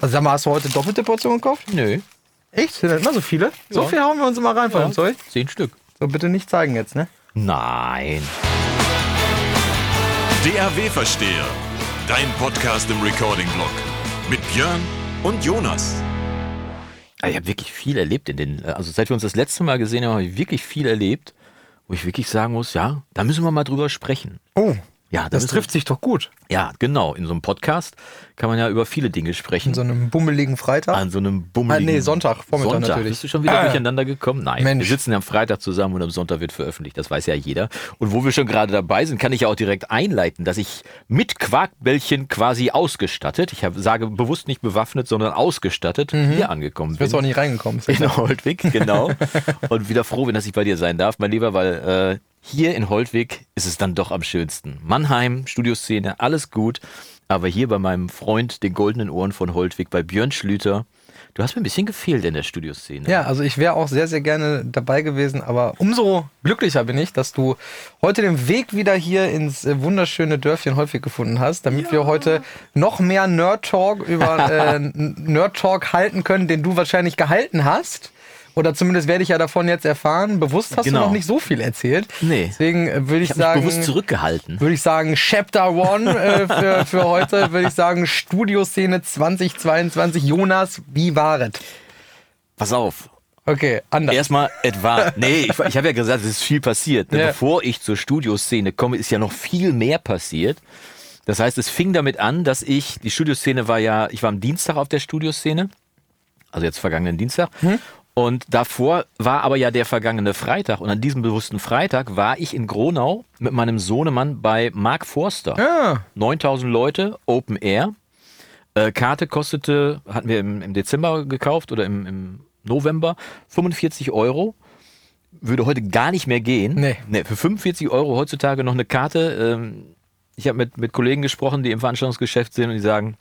Also sag mal, hast du heute doppelte Portion gekauft? Nö. Echt? Sind das immer so viele? So viel hauen wir uns immer rein von dem Zeug? Zehn Stück. So, bitte nicht zeigen jetzt, ne? Nein. DRW Versteher. Dein Podcast im Recording-Blog. Mit Björn und Jonas. Ich habe wirklich viel erlebt in den, also seit wir uns das letzte Mal gesehen haben, habe ich wirklich viel erlebt, wo ich wirklich sagen muss, ja, da müssen wir mal drüber sprechen. Oh, Ja, da das trifft sich doch gut. Ja, genau. In so einem Podcast kann man ja über viele Dinge sprechen. In so einem bummeligen Freitag. An so einem bummeligen... Ah, nee, Sonntag, Vormittag Sonntag. natürlich. Bist du schon wieder Ah. durcheinander gekommen? Nein, Mensch. wir sitzen ja am Freitag zusammen und am Sonntag wird veröffentlicht. Das weiß ja jeder. Und wo wir schon gerade dabei sind, kann ich ja auch direkt einleiten, dass ich mit Quarkbällchen quasi ausgestattet, ich hab, sage bewusst nicht bewaffnet, sondern ausgestattet, hier angekommen Du bist bin. auch nicht reingekommen. In Holtwig, genau. und wieder froh bin, dass ich bei dir sein darf, mein Lieber, weil äh, hier in Holtwig ist es dann doch am schönsten. Mannheim, Studioszene, alles gut. Aber hier bei meinem Freund, den goldenen Ohren von Holtwig, bei Björn Schlüter, du hast mir ein bisschen gefehlt in der Studioszene. Ja, also ich wäre auch sehr, sehr gerne dabei gewesen, aber umso glücklicher bin ich, dass du heute den Weg wieder hier ins äh, wunderschöne Dörfchen häufig gefunden hast, damit wir heute noch mehr Nerd Talk über äh, Nerd Talk halten können, den du wahrscheinlich gehalten hast. Oder zumindest werde ich ja davon jetzt erfahren. Bewusst hast Genau. du noch nicht so viel erzählt. Nee. Deswegen äh, würde ich, Ich sagen, bewusst zurückgehalten. würde ich sagen, Chapter One äh, für, für heute, würde ich sagen, Studioszene 2022. Jonas, wie war es? Pass auf. Okay, anders. Erstmal etwa, nee, ich, ich habe ja gesagt, es ist viel passiert. Ja. Bevor ich zur Studioszene komme, ist ja noch viel mehr passiert. Das heißt, es fing damit an, dass ich, die Studioszene war ja, ich war am Dienstag auf der Studioszene, also jetzt vergangenen Dienstag. Und davor war aber ja der vergangene Freitag. Und an diesem bewussten Freitag war ich in Gronau mit meinem Sohnemann bei Mark Forster. Ah, 9000 Leute, Open Air. Äh, Karte kostete, hatten wir im, im Dezember gekauft oder im, im November, 45 Euro. Würde heute gar nicht mehr gehen. Nee. für 45 Euro heutzutage noch eine Karte. Ähm, ich habe mit, mit Kollegen gesprochen, die im Veranstaltungsgeschäft sind und die sagen,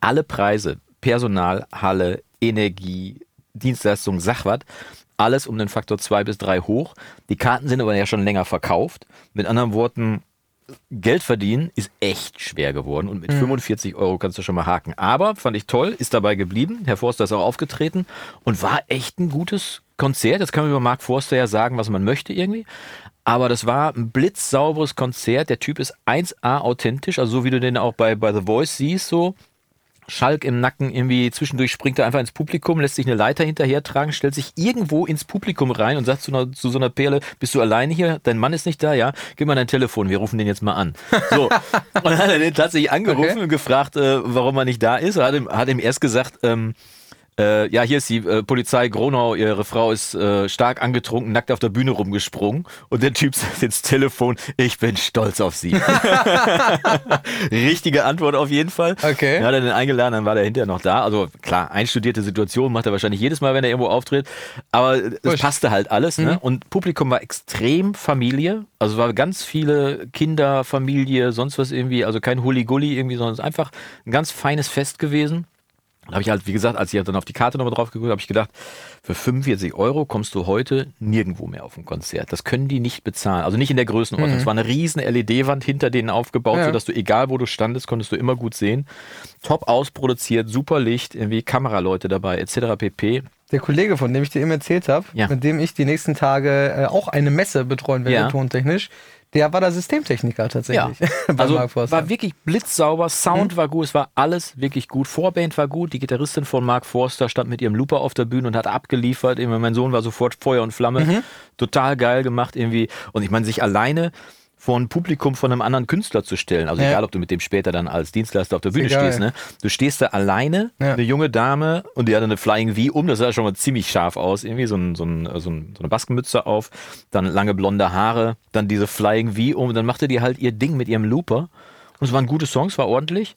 alle Preise, Personal, Halle, Energie, Dienstleistung, Sachwart, alles um den Faktor 2 bis 3 hoch. Die Karten sind aber ja schon länger verkauft. Mit anderen Worten, Geld verdienen ist echt schwer geworden und mit 45 Euro kannst du schon mal haken. Aber fand ich toll, ist dabei geblieben. Herr Forster ist auch aufgetreten und war echt ein gutes Konzert. Jetzt kann man über Mark Forster ja sagen, was man möchte irgendwie. Aber das war ein blitzsauberes Konzert. Der Typ ist 1A authentisch, also so wie du den auch bei, bei The Voice siehst, so. Schalk im Nacken, irgendwie zwischendurch springt er einfach ins Publikum, lässt sich eine Leiter hinterher tragen, stellt sich irgendwo ins Publikum rein und sagt zu, einer, zu so einer Perle, bist du alleine hier? Dein Mann ist nicht da? Ja, gib mal dein Telefon, wir rufen den jetzt mal an. So. und dann hat er den tatsächlich angerufen Okay. und gefragt, äh, warum er nicht da ist. Er hat ihm, hat ihm erst gesagt, ähm, äh, ja, hier ist die äh, Polizei Gronau, ihre Frau ist äh, stark angetrunken, nackt auf der Bühne rumgesprungen und der Typ sagt ins Telefon, ich bin stolz auf sie. Richtige Antwort auf jeden Fall. Okay. Dann hat er den eingeladen, dann war der hinterher noch da. Also klar, einstudierte Situation macht er wahrscheinlich jedes Mal, wenn er irgendwo auftritt. Aber es passte halt alles. Ne? Und Publikum war extrem Familie. Also es war ganz viele Kinder, Familie, sonst was irgendwie. Also kein Hulli-Gulli irgendwie, sondern es ist einfach ein ganz feines Fest gewesen. Da habe ich halt, wie gesagt, als ich dann auf die Karte nochmal drauf geguckt habe, ich gedacht, für 45 Euro kommst du heute nirgendwo mehr auf ein Konzert. Das können die nicht bezahlen. Also nicht in der Größenordnung. Es war eine riesen LED-Wand hinter denen aufgebaut, Ja. sodass du, egal wo du standest, konntest du immer gut sehen. Top ausproduziert, super Licht, irgendwie Kameraleute dabei, etc. pp. der Kollege, von dem ich dir eben erzählt habe, Ja. mit dem ich die nächsten Tage äh, auch eine Messe betreuen werde, Ja. tontechnisch, der war der Systemtechniker tatsächlich. bei also war wirklich blitzsauber, Sound war gut, es war alles wirklich gut. Vorband war gut, die Gitarristin von Mark Forster stand mit ihrem Looper auf der Bühne und hat abgeliefert. Irgendwie mein Sohn war sofort Feuer und Flamme. Mhm. Total geil gemacht irgendwie. Und ich meine, sich alleine vor ein Publikum von einem anderen Künstler zu stellen. Also Ja. egal, ob du mit dem später dann als Dienstleister auf der Bühne egal. stehst. Ne? Du stehst da alleine, Ja. eine junge Dame und die hatte eine Flying V um, das sah schon mal ziemlich scharf aus, irgendwie so, ein, so, ein, so, ein, so eine Baskenmütze auf, dann lange blonde Haare, dann diese Flying V um und dann machte die halt ihr Ding mit ihrem Looper und es waren gute Songs, war ordentlich.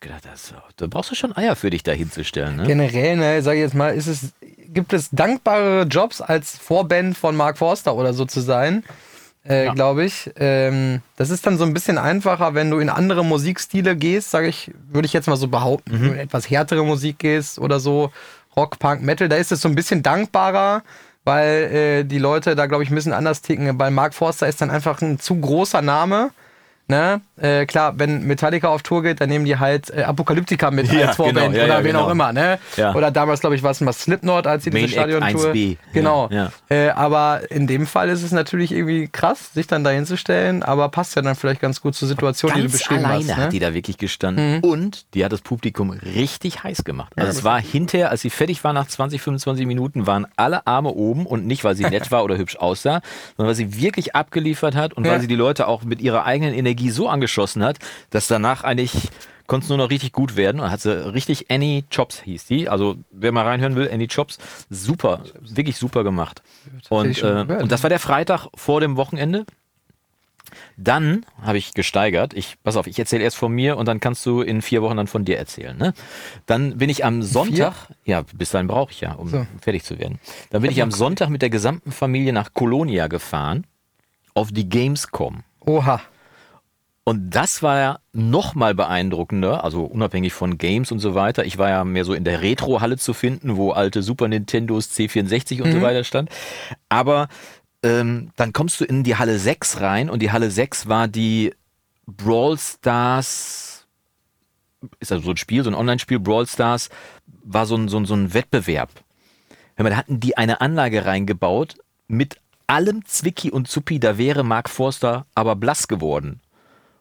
Gedacht, das, da brauchst du schon Eier für dich da hinzustellen. Ne? Generell, ne, sag ich jetzt mal, ist es, gibt es dankbare Jobs als Vorband von Mark Forster oder so zu sein, äh, Ja. glaube ich. Ähm, das ist dann so ein bisschen einfacher, wenn du in andere Musikstile gehst, sage ich, würde ich jetzt mal so behaupten, Mhm. wenn du in etwas härtere Musik gehst oder so, Rock, Punk, Metal, da ist es so ein bisschen dankbarer, weil äh, die Leute da, glaube ich, ein bisschen anders ticken. Bei Mark Forster ist dann einfach ein zu großer Name Ne? Äh, klar, wenn Metallica auf Tour geht, dann nehmen die halt äh, Apokalyptika mit Ja, als Vorband genau, ja, oder ja, wen genau. auch immer. Ne? Oder damals, glaube ich, war es mal Slipknot, als sie diese Stadiontour. 1B. Genau. Äh, aber in dem Fall ist es natürlich irgendwie krass, sich dann dahin zu stellen, aber passt ja dann vielleicht ganz gut zur Situation, die du Ganz beschrieben alleine hast. hat Ne? die da wirklich gestanden und die hat das Publikum richtig heiß gemacht. Also es war hinterher, als sie fertig war nach 20, 25 Minuten, waren alle Arme oben und nicht, weil sie nett war oder hübsch aussah, sondern weil sie wirklich abgeliefert hat und weil sie die Leute auch mit ihrer eigenen Energie so angeschossen hat, dass danach eigentlich konnte es nur noch richtig gut werden und hat sie richtig Annie Chops hieß die. Also wer mal reinhören will, Annie Chops, super, wirklich super gemacht. Und, äh, und das war der Freitag vor dem Wochenende. Dann habe ich gesteigert. Ich, pass auf, ich erzähle erst von mir und dann kannst du in vier Wochen dann von dir erzählen. Ne? Dann bin ich am Sonntag, ja, bis dahin brauche ich ja, um So. fertig zu werden. Dann bin ich am Sonntag mit der gesamten Familie nach Kolonia gefahren auf die Gamescom. Oha. Und das war ja noch mal beeindruckender, also unabhängig von Games und so weiter. Ich war ja mehr so in der Retro-Halle zu finden, wo alte Super Nintendos C64 und so weiter stand. Aber ähm, dann kommst du in die Halle 6 rein und die Halle 6 war die Brawl Stars, ist also so ein Spiel, so ein Online-Spiel, Brawl Stars, war so ein, so ein, so ein Wettbewerb. Hör mal, da hatten die eine Anlage reingebaut mit allem Zwicky und Zuppi, da wäre Mark Forster aber blass geworden.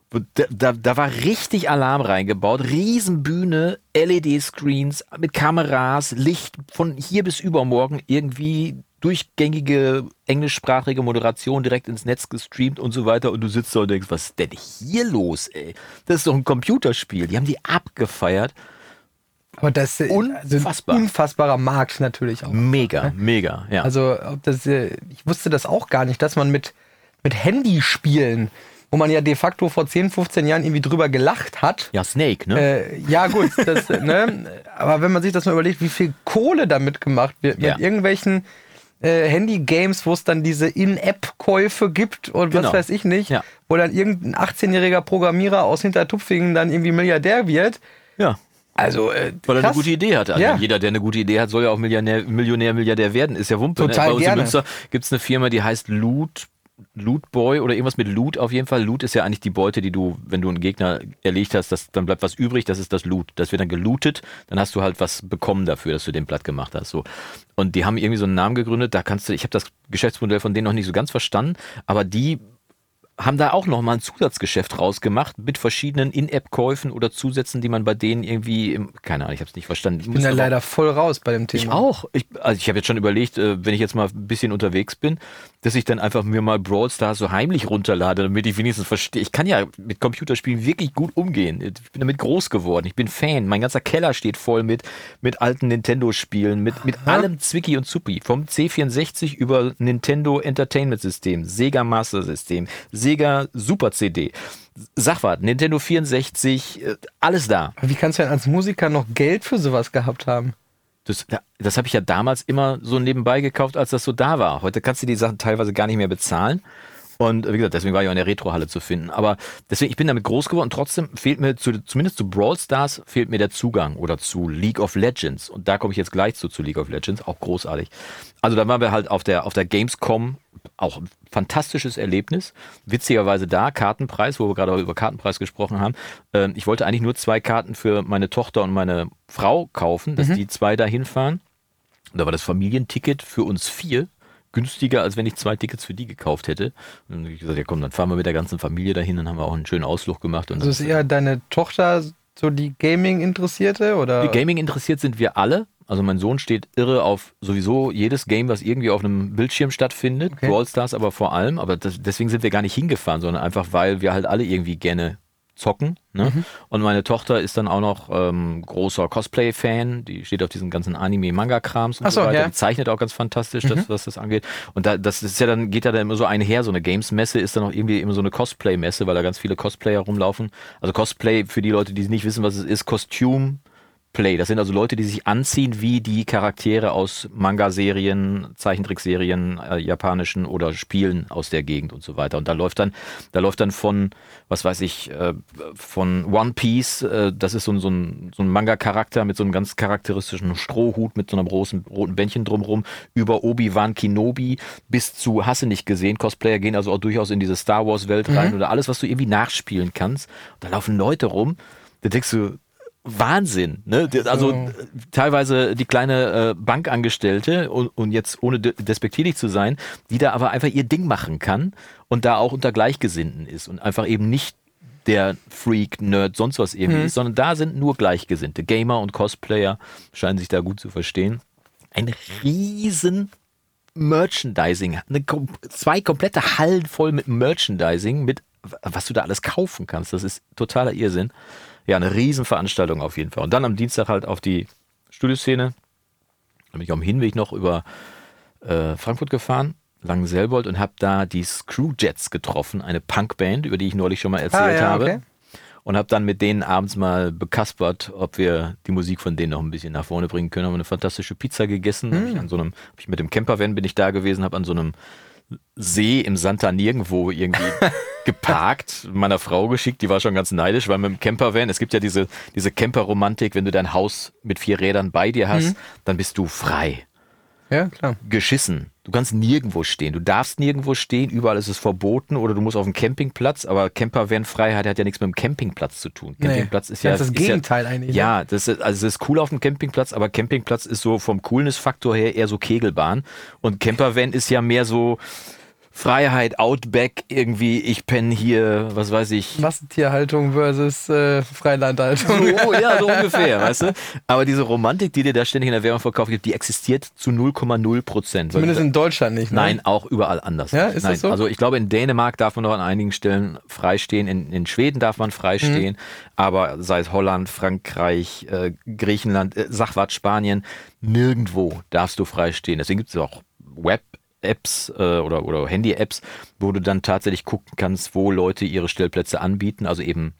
Da, da, war richtig Alarm reingebaut, Riesenbühne, LED-Screens mit Kameras, Licht von hier bis übermorgen, irgendwie durchgängige englischsprachige Moderation direkt ins Netz gestreamt und so weiter. Und du sitzt da und denkst, was ist denn hier los, ey? Das ist doch ein Computerspiel. Die haben die abgefeiert. Aber das ist äh, Unfassbar. ein unfassbarer Markt natürlich auch. Mega, mega, ja. Also, das, äh, ich wusste das auch gar nicht, dass man mit, mit Handyspielen, wo man ja de facto vor 10, 15 Jahren irgendwie drüber gelacht hat. ja, Snake, ne? Äh, ja, gut, das, ne? aber wenn man sich das mal überlegt, wie viel Kohle damit gemacht wird, Ja. mit irgendwelchen äh, Handy-Games, wo es dann diese In-App-Käufe gibt und Genau. was weiß ich nicht, Ja. wo dann irgendein 18-jähriger Programmierer aus Hintertupfingen dann irgendwie Milliardär wird. ja. Also, äh, Weil er krass. eine gute Idee hatte. Also Ja. Jeder, der eine gute Idee hat, soll ja auch Millionär, Millionär Milliardär werden. Ist ja Wumpe. Total ne? Bei uns gerne. in Münster gibt es eine Firma, die heißt Loot. Loot Boy oder irgendwas mit Loot auf jeden Fall. Loot ist ja eigentlich die Beute, die du, wenn du einen Gegner erlegt hast, das, dann bleibt was übrig, das ist das Loot. Das wird dann gelootet, dann hast du halt was bekommen dafür, dass du den platt gemacht hast. So. Und die haben irgendwie so einen Namen gegründet, da kannst du, ich habe das Geschäftsmodell von denen noch nicht so ganz verstanden, aber die haben da auch nochmal ein Zusatzgeschäft rausgemacht mit verschiedenen In-App-Käufen oder Zusätzen, die man bei denen irgendwie, im, keine Ahnung, ich habe es nicht verstanden. Ich bin da leider voll raus bei dem Thema. ich auch. Ich, also ich habe jetzt schon überlegt, äh, wenn ich jetzt mal ein bisschen unterwegs bin, dass ich dann einfach mir mal Brawl Stars so heimlich runterlade, damit ich wenigstens verstehe. Ich kann ja mit Computerspielen wirklich gut umgehen. Ich bin damit groß geworden. Ich bin Fan. Mein ganzer Keller steht voll mit, mit alten Nintendo-Spielen, mit, mit allem Zwicky und Zuppi. Vom C64 über Nintendo Entertainment System, Sega Master System, Sega Super CD. Sag was, Nintendo 64, äh, alles da. Wie kannst du denn als Musiker noch Geld für sowas gehabt haben? Das, das habe ich ja damals immer so nebenbei gekauft, als das so da war. Heute kannst du die Sachen teilweise gar nicht mehr bezahlen. Und wie gesagt, deswegen war ich auch in der Retrohalle zu finden. Aber deswegen, ich bin damit groß geworden. Trotzdem fehlt mir, zu, zumindest zu Brawl Stars, fehlt mir der Zugang oder zu League of Legends. Und da komme ich jetzt gleich zu, zu League of Legends. Auch großartig. Also da waren wir halt auf der, auf der Gamescom. Auch ein fantastisches Erlebnis. Witzigerweise da, Kartenpreis, wo wir gerade über Kartenpreis gesprochen haben. Ähm, ich wollte eigentlich nur zwei Karten für meine Tochter und meine Frau kaufen, dass die zwei da hinfahren. Und da war das Familienticket für uns vier günstiger, als wenn ich zwei Tickets für die gekauft hätte. Und ich gesagt, ja komm, dann fahren wir mit der ganzen Familie dahin, dann haben wir auch einen schönen Ausflug gemacht. Und Also ist eher deine Tochter so die Gaming-Interessierte oder? die Gaming interessiert sind wir alle. Also mein Sohn steht irre auf sowieso jedes Game, was irgendwie auf einem Bildschirm stattfindet. Okay. Brawl Stars aber vor allem. Aber das, deswegen sind wir gar nicht hingefahren, sondern einfach, weil wir halt alle irgendwie gerne zocken. Ne? Mhm. Und meine Tochter ist dann auch noch ähm, großer Cosplay-Fan. Die steht auf diesen ganzen Anime-Manga-Krams und Ach so, so weiter. ja. Mhm. Die zeichnet auch ganz fantastisch, das, was das angeht. Und da, das ist ja dann, geht ja dann immer so einher. So eine Games-Messe ist dann auch irgendwie immer so eine Cosplay-Messe, weil da ganz viele Cosplayer rumlaufen. Also Cosplay, für die Leute, die nicht wissen, was es ist, Kostüm Cosplay. Das sind also Leute, die sich anziehen wie die Charaktere aus Manga-Serien, Zeichentrickserien, äh, japanischen oder Spielen aus der Gegend und so weiter. Und da läuft dann, da läuft dann von, was weiß ich, äh, von One Piece, äh, das ist so ein, so ein, so ein Manga-Charakter mit so einem ganz charakteristischen Strohhut mit so einem großen roten Bändchen drumherum, über Obi-Wan Kenobi bis zu Hasse nicht gesehen. Cosplayer gehen also auch durchaus in diese Star Wars-Welt rein oder alles, was du irgendwie nachspielen kannst. Und da laufen Leute rum, da denkst du, Wahnsinn. Ne? Also So. teilweise die kleine äh, Bankangestellte und, und jetzt ohne de- despektierlich zu sein, die da aber einfach ihr Ding machen kann und da auch unter Gleichgesinnten ist und einfach eben nicht der Freak, Nerd, sonst was irgendwie ist, sondern da sind nur Gleichgesinnte. Gamer und Cosplayer scheinen sich da gut zu verstehen. Ein riesen Merchandising, eine, zwei komplette Hallen voll mit Merchandising, mit was du da alles kaufen kannst. Das ist totaler Irrsinn. Ja, eine Riesenveranstaltung auf jeden Fall. Und dann am Dienstag halt auf die Studioszene. Da bin ich auf dem Hinweg noch über äh, Frankfurt gefahren, Langenselbold, und habe da die Screwjets getroffen, eine Punkband, über die ich neulich schon mal erzählt Ah, ja, habe. okay. Und habe dann mit denen abends mal bekaspert, ob wir die Musik von denen noch ein bisschen nach vorne bringen können. Haben eine fantastische Pizza gegessen. Hab Hm. ich an so einem, hab ich mit dem Campervan bin ich da gewesen, habe an so einem See im Santa nirgendwo irgendwie geparkt, meiner Frau geschickt, die war schon ganz neidisch, weil mit dem Campervan, es gibt ja diese, diese Camperromantik, wenn du dein Haus mit vier Rädern bei dir hast, Mhm. dann bist du frei Ja, klar. geschissen. Du kannst nirgendwo stehen. Du darfst nirgendwo stehen. Überall ist es verboten oder du musst auf dem Campingplatz. Aber Campervan-Freiheit hat ja nichts mit dem Campingplatz zu tun. Nee, Campingplatz ist das ja ist das ist Gegenteil ja, eigentlich, ne? Ja, das ist, also es ist cool auf dem Campingplatz, aber Campingplatz ist so vom Coolness-Faktor her eher so Kegelbahn. Und Campervan ist ja mehr so Freiheit, Outback, irgendwie, ich penne hier, was weiß ich, Massentierhaltung versus äh, Freilandhaltung. so, ja, so ungefähr, weißt du? Aber diese Romantik, die dir da ständig in der Werbung verkauft wird, die existiert zu 0,0 Prozent. Zumindest in Deutschland nicht. Ne? Nein, auch überall anders. Ja, ist das Nein. so? Also ich glaube, in Dänemark darf man noch an einigen Stellen freistehen, in, in Schweden darf man freistehen, Mhm. aber sei es Holland, Frankreich, äh, Griechenland, äh, Sachwart, Spanien, nirgendwo darfst du freistehen. Deswegen gibt es auch Web-Apps äh, oder, oder Handy-Apps, wo du dann tatsächlich gucken kannst, wo Leute ihre Stellplätze anbieten, also eben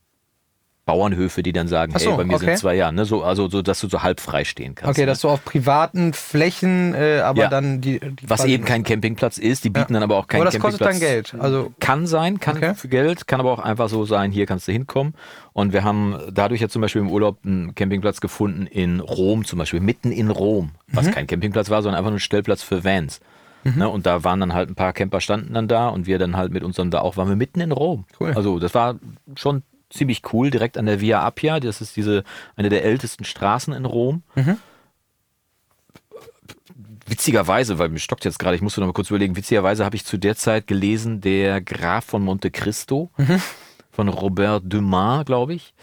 Bauernhöfe, die dann sagen, so, hey, bei mir okay. sind zwei Jahre, ne? so, also so, dass du so halb freistehen kannst. Okay, ne? dass du auf privaten Flächen, äh, aber Ja. dann die, die Was eben kein Campingplatz ist, die bieten Ja. dann aber auch keinen Aber das Campingplatz. kostet dann Geld. Also Kann sein, kann Okay. für Geld, kann aber auch einfach so sein, hier kannst du hinkommen. Und wir haben dadurch ja zum Beispiel im Urlaub einen Campingplatz gefunden in Rom zum Beispiel, mitten in Rom, was Mhm. kein Campingplatz war, sondern einfach nur ein Stellplatz für Vans. Ne, und da waren dann halt ein paar Camper standen dann da und wir dann halt mit unserem da auch waren wir mitten in Rom. Cool. Also das war schon ziemlich cool, direkt an der Via Appia. Das ist diese eine der ältesten Straßen in Rom witzigerweise, weil mir stockt jetzt gerade, ich musste noch mal kurz überlegen, witzigerweise habe ich zu der Zeit gelesen, der Graf von Monte Cristo von Robert Dumas, glaube ich.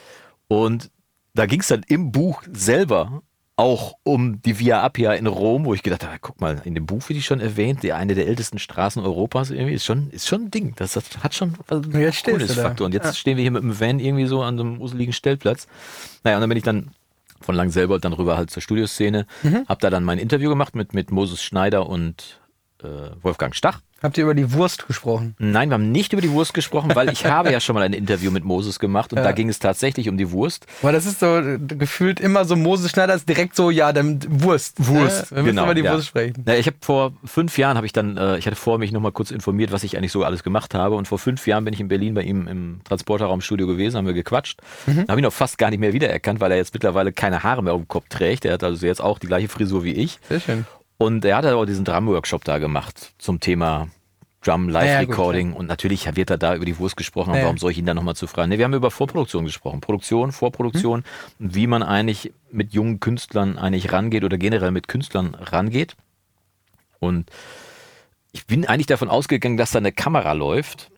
Und da ging es dann im Buch selber auch um die Via Appia in Rom, wo ich gedacht habe, guck mal, in dem Buch wird die schon erwähnt, die eine der ältesten Straßen Europas irgendwie, ist schon, ist schon ein Ding. Das, das hat schon was da. Faktor. Und jetzt Ja. stehen wir hier mit dem Van irgendwie so an so einem useligen Stellplatz. Naja, und dann bin ich dann von Langselbold dann rüber halt zur Studioszene, Mhm. hab da dann mein Interview gemacht mit, mit Moses Schneider und Wolfgang Stach. habt ihr über die Wurst gesprochen? Nein, wir haben nicht über die Wurst gesprochen, weil ich habe ja schon mal ein Interview mit Moses gemacht und Ja. da ging es tatsächlich um die Wurst. Weil das ist so äh, gefühlt immer so, Moses Schneider ist direkt so, ja, dann Wurst. Wurst, Ne? Wir müssen genau, über die ja. Wurst sprechen. Na, ich habe vor fünf Jahren habe ich dann, äh, ich hatte vor mich noch mal kurz informiert, was ich eigentlich so alles gemacht habe. Und vor fünf Jahren bin ich in Berlin bei ihm im Transporterraumstudio gewesen, haben wir gequatscht. Mhm. Habe ich noch fast gar nicht mehr wiedererkannt, weil er jetzt mittlerweile keine Haare mehr auf dem Kopf trägt. Er hat also jetzt auch die gleiche Frisur wie ich. Sehr schön. Und er hat auch diesen Drum-Workshop da gemacht zum Thema Drum Live Ja, und natürlich wird er da über die Wurst gesprochen. Ja. Warum soll ich ihn dann nochmal zu fragen? Nee, wir haben über Vorproduktion gesprochen. Produktion, Vorproduktion Hm. und wie man eigentlich mit jungen Künstlern eigentlich rangeht oder generell mit Künstlern rangeht. Und ich bin eigentlich davon ausgegangen, dass da eine Kamera läuft,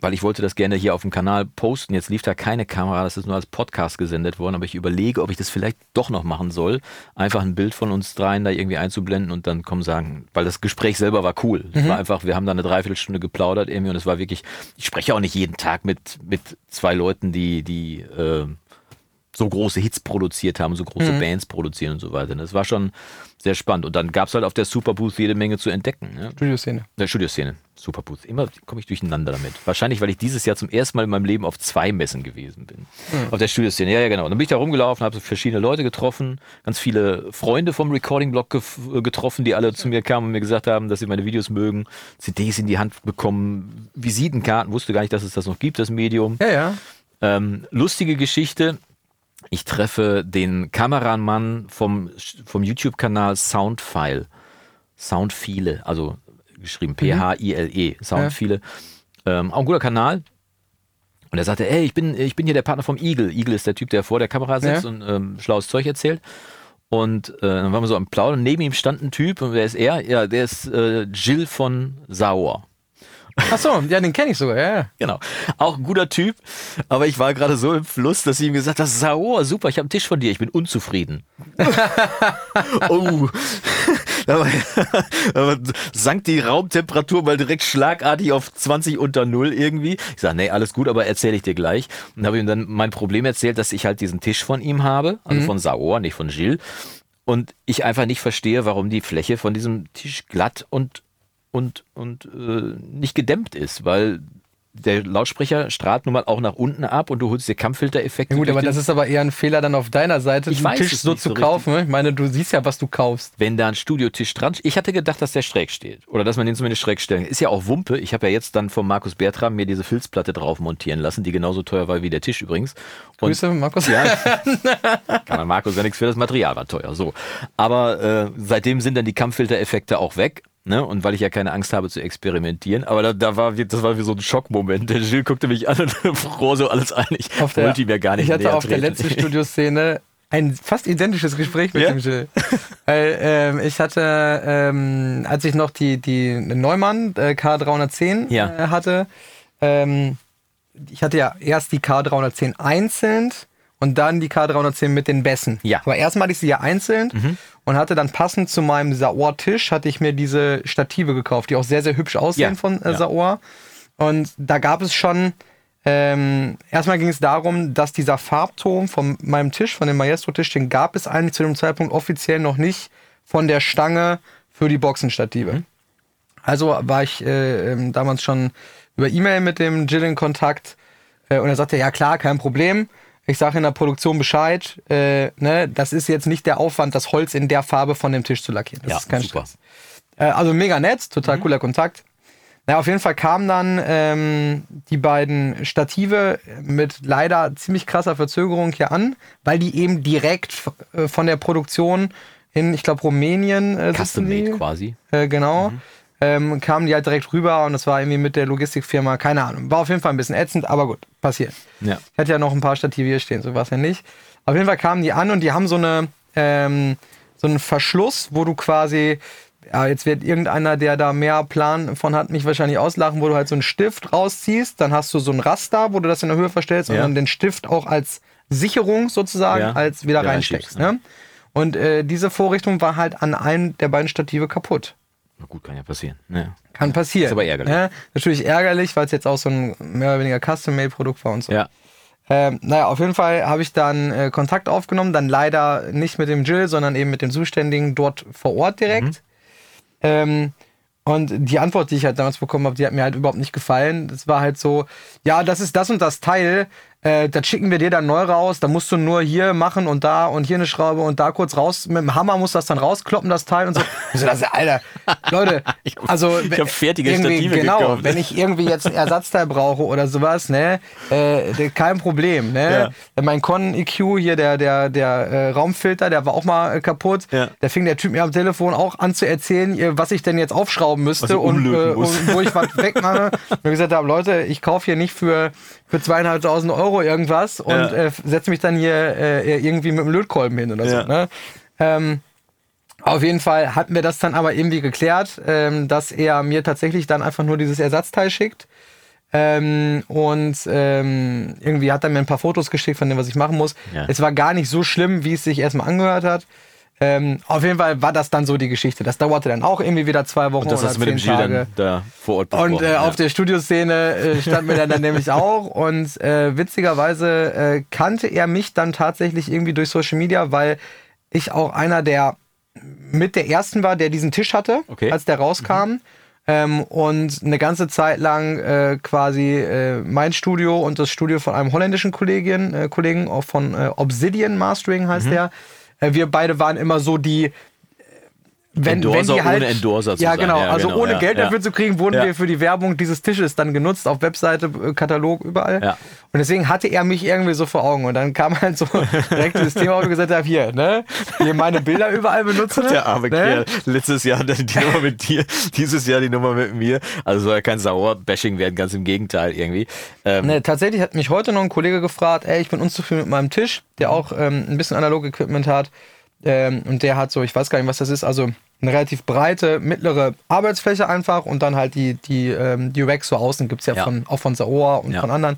weil ich wollte das gerne hier auf dem Kanal posten. Jetzt lief da keine Kamera, das ist nur als Podcast gesendet worden, aber ich überlege, ob ich das vielleicht doch noch machen soll. Einfach ein Bild von uns dreien da irgendwie einzublenden und dann kommen sagen, weil das Gespräch selber war cool. Es war einfach, wir haben da eine Dreiviertelstunde geplaudert irgendwie und es war wirklich, ich spreche auch nicht jeden Tag mit, mit zwei Leuten, die, die, äh, so große Hits produziert haben, so große Mhm. Bands produzieren und so weiter. Das war schon sehr spannend. Und dann gab es halt auf der Superbooth jede Menge zu entdecken. Ne? Studioszene. Der Studioszene, Superbooth. Immer komme ich durcheinander damit. Wahrscheinlich, weil ich dieses Jahr zum ersten Mal in meinem Leben auf zwei Messen gewesen bin. Auf der Studioszene, ja, ja, genau. Dann bin ich da rumgelaufen, habe so verschiedene Leute getroffen, ganz viele Freunde vom Recording-Blog gef- getroffen, die alle zu mir kamen und mir gesagt haben, dass sie meine Videos mögen, CDs in die Hand bekommen, Visitenkarten, wusste gar nicht, dass es das noch gibt, das Medium. Ja, ja. Ähm, lustige Geschichte. Ich treffe den Kameramann vom, vom YouTube-Kanal Soundfile. Soundfile, also geschrieben P-H-I-L-E, Soundfile. Ähm, auch ein guter Kanal. Und er sagte, ey, ich bin, ich bin hier der Partner vom Eagle. Eagle ist der Typ, der vor der Kamera sitzt Ja. und ähm, schlaues Zeug erzählt. Und äh, dann waren wir so am Plaudern. Neben ihm stand ein Typ. Und wer ist er? Ja, der ist äh, Jill von Sauer. Ach so, ja, den kenne ich sogar, ja, ja. Genau. Auch ein guter Typ. Aber ich war gerade so im Fluss, dass ich ihm gesagt habe, Sauer, super, ich habe einen Tisch von dir, ich bin unzufrieden. oh. Aber sank die Raumtemperatur mal direkt schlagartig auf 20 unter Null irgendwie. Ich sage, nee, alles gut, aber erzähle ich dir gleich. Und habe ihm dann mein Problem erzählt, dass ich halt diesen Tisch von ihm habe, also von Sauer, nicht von Gilles. Und ich einfach nicht verstehe, warum die Fläche von diesem Tisch glatt und und, und äh, nicht gedämmt ist, weil der Lautsprecher strahlt nun mal auch nach unten ab und du holst dir Kampffiltereffekte. Ja gut, aber das ist aber eher ein Fehler dann auf deiner Seite, Ich den weiß Tisch so zu so kaufen. ne? Ich meine, du siehst ja, was du kaufst. wenn da ein Studiotisch dran Ich hatte gedacht, dass der schräg steht. Oder dass man den zumindest schräg stellen kann. Ist ja auch Wumpe. Ich habe ja jetzt dann von Markus Bertram mir diese Filzplatte drauf montieren lassen, die genauso teuer war wie der Tisch übrigens. Und Grüße, Markus. Ja, kann man Markus ja nichts für, das Material war teuer. So. Aber äh, seitdem sind dann die Kampffiltereffekte auch weg. Ne? Und weil ich ja keine Angst habe zu experimentieren. Aber da, da war, das war wie so ein Schockmoment. Der Gilles guckte mich an und froh so alles einig. Auf der, Wollte ihm ja gar nicht ich hatte auf der treten. letzten Studioszene ein fast identisches Gespräch mit Ja? dem Jill. Weil, ähm, ich hatte, ähm, als ich noch die, die Neumann äh, K310 Ja. äh, hatte, ähm, ich hatte ja erst die K310 einzeln und dann die K310 mit den Bässen. Ja. Aber erstmal hatte ich sie ja einzeln und hatte dann passend zu meinem Saor-Tisch hatte ich mir diese Stative gekauft, die auch sehr, sehr hübsch aussehen Ja, von äh, ja. Saor. Und da gab es schon, ähm, erstmal ging es darum, dass dieser Farbton von meinem Tisch, von dem Maestro-Tisch, den gab es eigentlich zu dem Zeitpunkt offiziell noch nicht von der Stange für die Boxenstative. Also war ich äh, ähm, damals schon über E-Mail mit dem Jill in Kontakt äh, und er sagte, ja klar, kein Problem. Ich sage in der Produktion Bescheid, äh, ne, das ist jetzt nicht der Aufwand, das Holz in der Farbe von dem Tisch zu lackieren. Das Ja, ist kein super. Stress. Äh, also mega nett, total cooler Kontakt. Na, auf jeden Fall kamen dann ähm, die beiden Stative mit leider ziemlich krasser Verzögerung hier an, weil die eben direkt äh, von der Produktion in, ich glaube, Rumänien äh, sitzen Custom. Made quasi. Äh, genau. Ähm, kamen die halt direkt rüber und das war irgendwie mit der Logistikfirma, keine Ahnung. War auf jeden Fall ein bisschen ätzend, aber gut, passiert. Ja. Ich hatte ja noch ein paar Stative hier stehen, so war es ja nicht. Auf jeden Fall kamen die an und die haben so eine ähm, so einen Verschluss, wo du quasi, ja, jetzt wird irgendeiner, der da mehr Plan von hat, mich wahrscheinlich auslachen, wo du halt so einen Stift rausziehst, dann hast du so ein Raster, wo du das in der Höhe verstellst und Ja. dann den Stift auch als Sicherung sozusagen, Ja. als wieder reinsteckst. Ne? Und äh, diese Vorrichtung war halt an einem der beiden Stative kaputt. Na gut, kann ja passieren. Ja. Kann passieren. Ist aber ärgerlich. Ne? Natürlich ärgerlich, weil es jetzt auch so ein mehr oder weniger Custom-Made-Produkt war und so. ja. Ähm, naja, auf jeden Fall habe ich dann äh, Kontakt aufgenommen, dann leider nicht mit dem Jill, sondern eben mit dem Zuständigen dort vor Ort direkt. Ähm, und die Antwort, die ich halt damals bekommen habe, die hat mir halt überhaupt nicht gefallen. Das war halt so, ja, das ist das und das Teil, äh, das schicken wir dir dann neu raus, da musst du nur hier machen und da und hier eine Schraube und da kurz raus, mit dem Hammer musst du das dann rauskloppen, das Teil und so. Ich so, das, Alter, Leute, also ich hab fertige Stative genau, gekauft. wenn ich irgendwie jetzt ein Ersatzteil brauche oder sowas, ne, äh, kein Problem, ne. Mein Con EQ hier, der, der, der äh, Raumfilter, der war auch mal äh, kaputt. Ja. Da fing der Typ mir am Telefon auch an zu erzählen, was ich denn jetzt aufschrauben müsste und, äh, und wo ich was wegmache. Und ich gesagt habe, Leute, ich kaufe hier nicht für, für zweieinhalbtausend Euro irgendwas und Ja. äh, setze mich dann hier äh, irgendwie mit dem Lötkolben hin oder so. Ne? Ähm, auf jeden Fall hatten wir das dann aber irgendwie geklärt, ähm, dass er mir tatsächlich dann einfach nur dieses Ersatzteil schickt. Ähm, und ähm, irgendwie hat er mir ein paar Fotos geschickt von dem, was ich machen muss. Ja. Es war gar nicht so schlimm, wie es sich erstmal angehört hat. Ähm, auf jeden Fall war das dann so die Geschichte. Das dauerte dann auch irgendwie wieder zwei Wochen Und das oder hast du mit dem dann da vor Ort besprochen. Und äh, ja. auf der Studioszene äh, standen wir dann, dann nämlich auch. Und äh, witzigerweise äh, kannte er mich dann tatsächlich irgendwie durch Social Media, weil ich auch einer der mit der ersten war, der diesen Tisch hatte, Okay. als der rauskam. Ähm, und eine ganze Zeit lang äh, quasi äh, mein Studio und das Studio von einem holländischen Kollegin, äh, Kollegen auch von äh, Obsidian Mastering heißt der. Äh, wir beide waren immer so die wenn, Endorser wenn die halt, ohne Endorser zu ja, sein. genau. Ja, also genau, ohne ja, Geld ja. dafür zu kriegen, wurden wir für die Werbung dieses Tisches dann genutzt, auf Webseite, äh, Katalog, überall. Und deswegen hatte er mich irgendwie so vor Augen. Und dann kam halt so direkt dieses Thema, wo ich gesagt habe, hier, ne, hier meine Bilder überall benutzen. Der arme ne? Kerl. Letztes Jahr die Nummer mit dir, dieses Jahr die Nummer mit mir. Also soll ja kein Sauer-Bashing werden, ganz im Gegenteil irgendwie. Ähm, Ne, tatsächlich hat mich heute noch ein Kollege gefragt, ey, ich bin unzufrieden mit meinem Tisch, der auch ähm, ein bisschen Analog-Equipment hat. Ähm, und der hat so, ich weiß gar nicht, was das ist, also eine relativ breite, mittlere Arbeitsfläche einfach und dann halt die, die, ähm, die Racks so außen gibt's ja, Ja. Von, auch von Saoa und Ja. von anderen.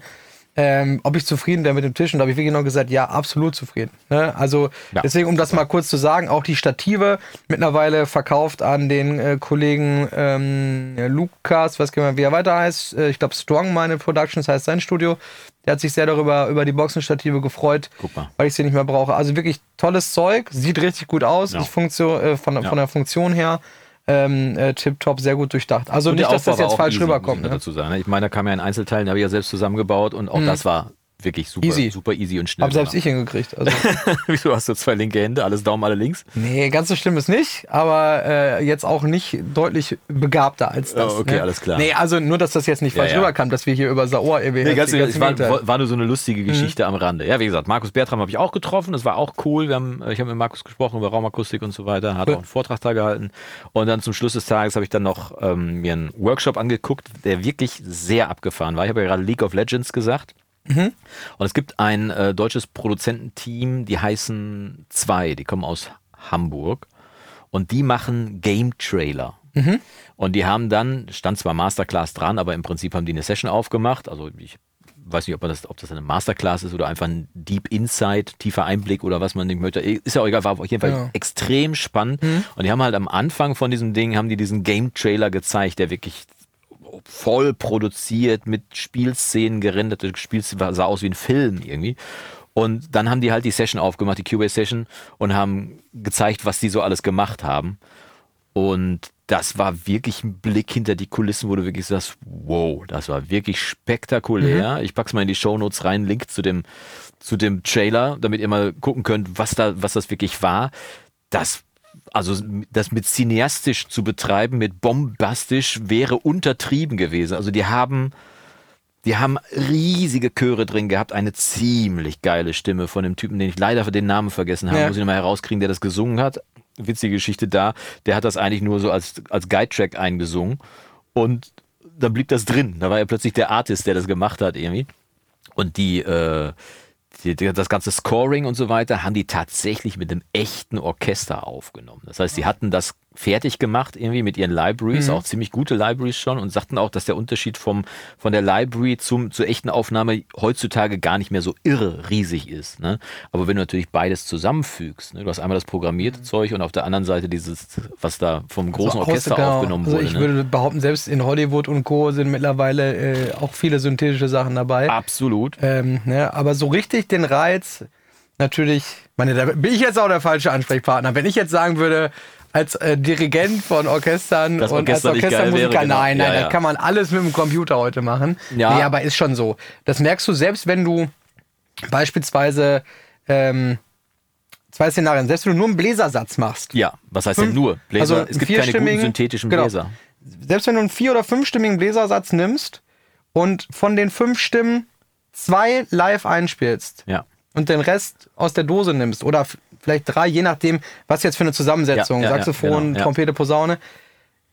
Ähm, ob ich zufrieden wäre mit dem Tisch und da habe ich wirklich noch gesagt, ja, absolut zufrieden. Ne? Also Ja. deswegen, um das mal kurz zu sagen, auch die Stative mittlerweile verkauft an den äh, Kollegen ähm, Lukas, weiß gar nicht mehr, wie er weiter heißt. Äh, ich glaube Strong Meine Productions heißt sein Studio. Der hat sich sehr darüber über die Boxenstative gefreut, weil ich sie nicht mehr brauche. Also wirklich tolles Zeug, sieht richtig gut aus, Ja. ist Funktion, äh, von, Ja. von der Funktion her. Ähm, äh, tipptopp, sehr gut durchdacht. Also und nicht, dass das jetzt falsch rüberkommt. Ne? dazu sagen. ne? Ich meine, da kam ja ein Einzelteil, den habe ich ja selbst zusammengebaut und auch das war wirklich super, Easy. super easy und schnell. Hab selbst ich hingekriegt. Also. Wieso hast du zwei linke Hände, alles Daumen, alle links? Nee, ganz so schlimm ist nicht, aber äh, jetzt auch nicht deutlich begabter als das. Oh, okay, ne? alles klar. Nee, also nur, dass das jetzt nicht Ja, falsch ja. rüberkam, dass wir hier über Saor irgendwie Nee, ganz, ganz war, war nur so eine lustige Mhm. Geschichte am Rande. Ja, wie gesagt, Markus Bertram habe ich auch getroffen. Das war auch cool. Wir haben, äh, ich habe mit Markus gesprochen über Raumakustik und so weiter. Hat Cool. auch einen Vortrag da gehalten. Und dann zum Schluss des Tages habe ich dann noch ähm, mir einen Workshop angeguckt, der wirklich sehr abgefahren war. Ich habe ja gerade League of Legends gesagt. Mhm. Und es gibt ein äh, deutsches Produzententeam, die heißen zwei, die kommen aus Hamburg und die machen Game Trailer. Mhm. Und die haben dann, stand zwar Masterclass dran, aber im Prinzip haben die eine Session aufgemacht. Also ich weiß nicht, ob, das, ob das eine Masterclass ist oder einfach ein Deep Insight, tiefer Einblick oder was man nicht möchte. Ist ja auch egal, war auf jeden Fall Ja. extrem spannend. Und die haben halt am Anfang von diesem Ding, haben die diesen Game Trailer gezeigt, der wirklich voll produziert, mit Spielszenen gerendert. Das Spiel sah aus wie ein Film irgendwie. Und dann haben die halt die Session aufgemacht, die Cubase-Session, und haben gezeigt, was die so alles gemacht haben. Und das war wirklich ein Blick hinter die Kulissen, wo du wirklich sagst, wow, das war wirklich spektakulär. Ich pack's mal in die Shownotes rein, Link zu dem, zu dem Trailer, damit ihr mal gucken könnt, was da, was das wirklich war. Das, also, das mit cineastisch zu betreiben, mit bombastisch, wäre untertrieben gewesen. Also, die haben, die haben riesige Chöre drin gehabt, eine ziemlich geile Stimme von dem Typen, den ich leider für den Namen vergessen habe, Ja. muss ich nochmal herauskriegen, der das gesungen hat. Witzige Geschichte da, der hat das eigentlich nur so als, als Guide-Track eingesungen und dann blieb das drin. Da war er plötzlich der Artist, der das gemacht hat irgendwie. Und die, äh, die, das ganze Scoring und so weiter haben die tatsächlich mit einem echten Orchester aufgenommen. Das heißt, sie hatten das fertig gemacht irgendwie mit ihren Libraries, auch ziemlich gute Libraries schon und sagten auch, dass der Unterschied vom, von der Library zum, zur echten Aufnahme heutzutage gar nicht mehr so irre riesig ist. Ne? Aber wenn du natürlich beides zusammenfügst, ne? du hast einmal das programmierte Zeug und auf der anderen Seite dieses, was da vom großen So Orchester genau. aufgenommen also wurde. Ich ne? würde behaupten, selbst in Hollywood und Co. sind mittlerweile äh, auch viele synthetische Sachen dabei. Absolut. Ähm, ne, aber so richtig den Reiz, natürlich, meine, da bin ich jetzt auch der falsche Ansprechpartner. Wenn ich jetzt sagen würde, als äh, Dirigent von Orchestern Das und Orchester als Orchestermusiker, wäre, genau. nein, nein, Ja, ja. das kann man alles mit dem Computer heute machen. Ja. Nee, aber ist schon so. Das merkst du selbst, wenn du beispielsweise ähm, zwei Szenarien, selbst wenn du nur einen Bläsersatz machst, Ja, was heißt denn nur? Bläser, also es gibt keine guten synthetischen genau. Bläser. selbst wenn du einen vier- oder fünfstimmigen Bläsersatz nimmst und von den fünf Stimmen zwei live einspielst Ja. und den Rest aus der Dose nimmst oder vielleicht drei, je nachdem, was jetzt für eine Zusammensetzung, Ja, ja, Saxophon, genau. Trompete, Posaune,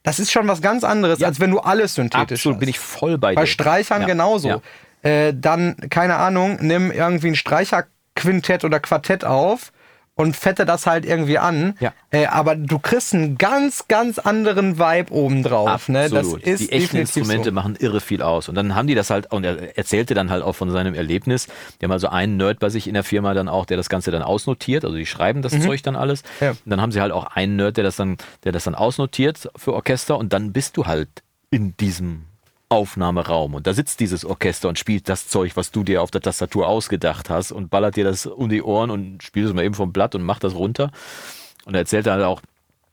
das ist schon was ganz anderes, als wenn du alles synthetisch Absolut, hast. bin ich voll bei dir. Bei Streichern genauso. Äh, dann, keine Ahnung, nimm irgendwie ein Streicherquintett oder Quartett auf und fette das halt irgendwie an. Ja. Äh, aber du kriegst einen ganz, ganz anderen Vibe obendrauf. Ne? Das Absolut. ist die echten Instrumente so. machen irre viel aus. Und dann haben die das halt, und er erzählte dann halt auch von seinem Erlebnis. Die haben also einen Nerd bei sich in der Firma dann auch, der das Ganze dann ausnotiert. Also die schreiben das Zeug dann alles. Mhm. Ja. Und dann haben sie halt auch einen Nerd, der das dann, der das dann ausnotiert für Orchester. Und dann bist du halt in diesem Aufnahmeraum und da sitzt dieses Orchester und spielt das Zeug, was du dir auf der Tastatur ausgedacht hast und ballert dir das um die Ohren und spielt es mal eben vom Blatt und macht das runter. Und er erzählte halt auch,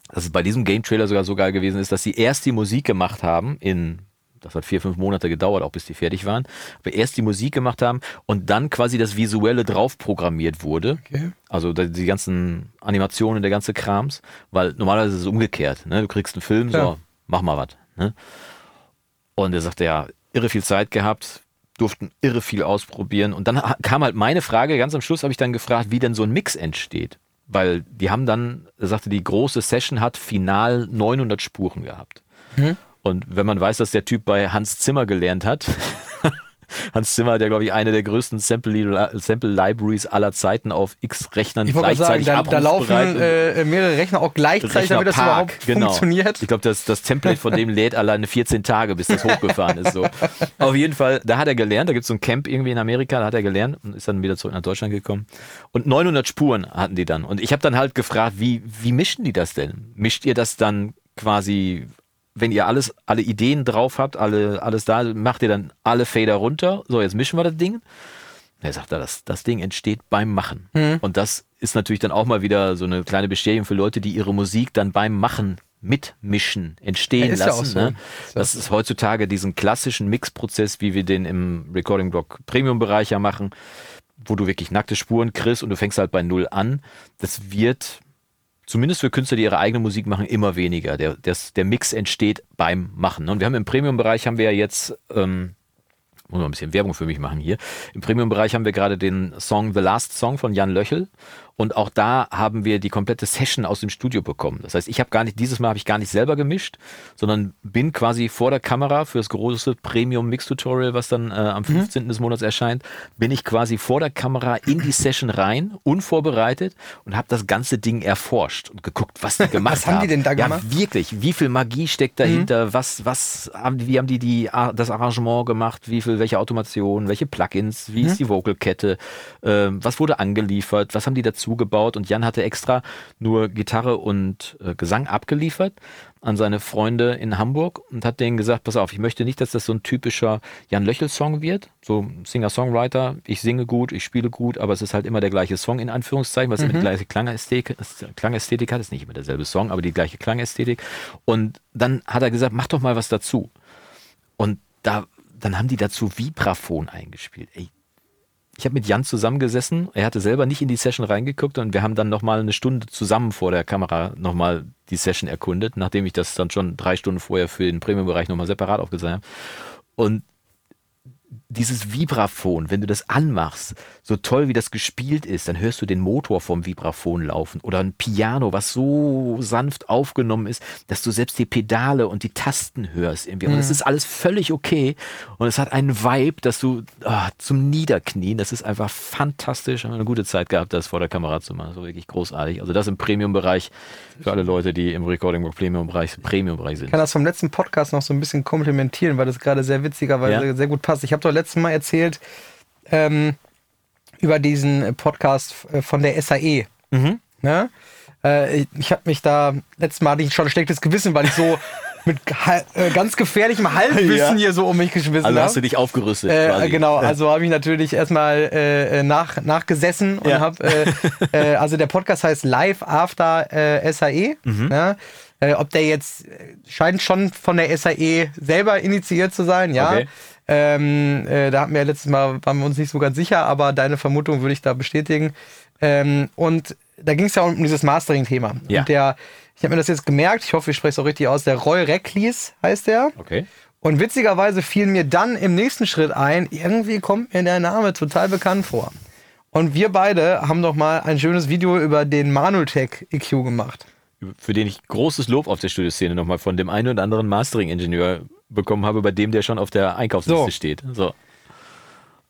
dass es bei diesem Game Trailer sogar so geil gewesen ist, dass sie erst die Musik gemacht haben in das hat vier, fünf Monate gedauert, auch bis die fertig waren, aber erst die Musik gemacht haben und dann quasi das Visuelle drauf programmiert wurde. Okay. Also die ganzen Animationen, der ganze Krams, weil normalerweise ist es umgekehrt. Ne? Du kriegst einen Film, Ja. so, mach mal was. Ne? Und er sagte, ja, irre viel Zeit gehabt, durften irre viel ausprobieren. Und dann kam halt meine Frage, ganz am Schluss habe ich dann gefragt, wie denn so ein Mix entsteht. Weil die haben dann, er sagte, die große Session hat final 900 Spuren gehabt. Und wenn man weiß, dass der Typ bei Hans Zimmer gelernt hat, Hans Zimmer hat ja, glaube ich, eine der größten Sample, Sample Libraries aller Zeiten auf x Rechnern Ich wollte gerade sagen, gleichzeitig da, da laufen und- äh, mehrere Rechner auch gleichzeitig, damit das Rechnerpark, überhaupt genau. funktioniert. Ich glaube, das, das Template von dem lädt alleine 14 Tage, bis das hochgefahren ist. So. Auf jeden Fall, da hat er gelernt, da gibt es so ein Camp irgendwie in Amerika, da hat er gelernt und ist dann wieder zurück nach Deutschland gekommen. Und 900 Spuren hatten die dann. Und ich habe dann halt gefragt, wie, wie mischen die das denn? Mischt ihr das dann quasi, wenn ihr alles, alle Ideen drauf habt, alle, alles da, macht ihr dann alle Fader runter? So, jetzt mischen wir das Ding. Er sagt, das, das Ding entsteht beim Machen. Und das ist natürlich dann auch mal wieder so eine kleine Bestätigung für Leute, die ihre Musik dann beim Machen mitmischen, entstehen Ja, ja lassen. auch so. Ne? Ja Das ist heutzutage diesen klassischen Mixprozess, wie wir den im Recording Block Premium-Bereich ja machen, wo du wirklich nackte Spuren kriegst und du fängst halt bei Null an. Das wird zumindest für Künstler, die ihre eigene Musik machen, immer weniger. Der, das, der Mix entsteht beim Machen. Und wir haben im Premium-Bereich haben wir ja jetzt, ähm, muss mal ein bisschen Werbung für mich machen hier. Im Premium-Bereich haben wir gerade den Song The Last Song von Jan Löchel. Und auch da haben wir die komplette Session aus dem Studio bekommen. Das heißt, ich habe gar nicht, dieses Mal habe ich gar nicht selber gemischt, sondern bin quasi vor der Kamera für das große Premium Mix Tutorial, was dann äh, am 15. des Monats erscheint, bin ich quasi vor der Kamera in die Session rein, unvorbereitet und habe das ganze Ding erforscht und geguckt, was die gemacht Was haben die denn da ja, gemacht? Wirklich, wie viel Magie steckt dahinter? Was, was haben die, wie haben die, die das Arrangement gemacht? Wie viel, welche Automation, welche Plugins? Wie ist die Vocalkette? Ähm, was wurde angeliefert? Was haben die dazu gebaut? Und Jan hatte extra nur Gitarre und äh, Gesang abgeliefert an seine Freunde in Hamburg und hat denen gesagt, pass auf, ich möchte nicht, dass das so ein typischer Jan Löchel-Song wird, so Singer-Songwriter, ich singe gut, ich spiele gut, aber es ist halt immer der gleiche Song in Anführungszeichen, was immer die gleiche Klangästhetik, Klangästhetik hat, ist nicht immer derselbe Song, aber die gleiche Klangästhetik. Und dann hat er gesagt, mach doch mal was dazu. Und da, dann haben die dazu Vibraphon eingespielt, ey, ich habe mit Jan zusammengesessen. Er hatte selber nicht in die Session reingeguckt und wir haben dann nochmal eine Stunde zusammen vor der Kamera nochmal die Session erkundet, nachdem ich das dann schon drei Stunden vorher für den Premium-Bereich nochmal separat aufgezeichnet habe. Und dieses Vibraphon, wenn du das anmachst, so toll wie das gespielt ist, dann hörst du den Motor vom Vibraphon laufen oder ein Piano, was so sanft aufgenommen ist, dass du selbst die Pedale und die Tasten hörst irgendwie. Und es ist alles völlig okay und es hat einen Vibe, dass du ah, zum Niederknien, das ist einfach fantastisch. Haben eine gute Zeit gehabt, das vor der Kamera zu machen. So wirklich großartig. Also das im Premium-Bereich für alle Leute, die im Recording Premium-Bereich Premium-Bereich sind. Ich kann das vom letzten Podcast noch so ein bisschen komplementieren, weil das gerade sehr witzigerweise Ja. sehr gut passt. Ich habe doch letztes Mal erzählt ähm, über diesen Podcast äh, von der SAE. Mhm. Ne? Äh, ich habe mich da, letztes Mal hatte ich schon ein schlechtes Gewissen, weil ich so mit äh, ganz gefährlichem Halbwissen Ja. hier so um mich geschmissen Also habe. hast du dich aufgerüstet. Äh, quasi. genau, also habe ich natürlich erstmal äh, äh, nach, nachgesessen und Ja. habe, äh, äh, also der Podcast heißt Live After SAE. Mhm. Äh, ob der jetzt, scheint schon von der SAE selber initiiert zu sein, ja. Okay. Ähm, äh, da hatten wir ja letztes Mal, waren wir uns nicht so ganz sicher, aber deine Vermutung würde ich da bestätigen. Ähm, und da ging es ja um dieses Mastering-Thema. Ja. Und der, ich habe mir das jetzt gemerkt, ich hoffe, ich spreche es auch richtig aus, der Roy Recklies heißt der. Okay. Und witzigerweise fiel mir dann im nächsten Schritt ein, irgendwie kommt mir der Name total bekannt vor. Und wir beide haben doch mal ein schönes Video über den Manultech EQ gemacht. für den ich großes Lob auf der Studioszene nochmal von dem einen oder anderen Mastering-Ingenieur bekommen habe, bei dem der schon auf der Einkaufsliste So. steht. So.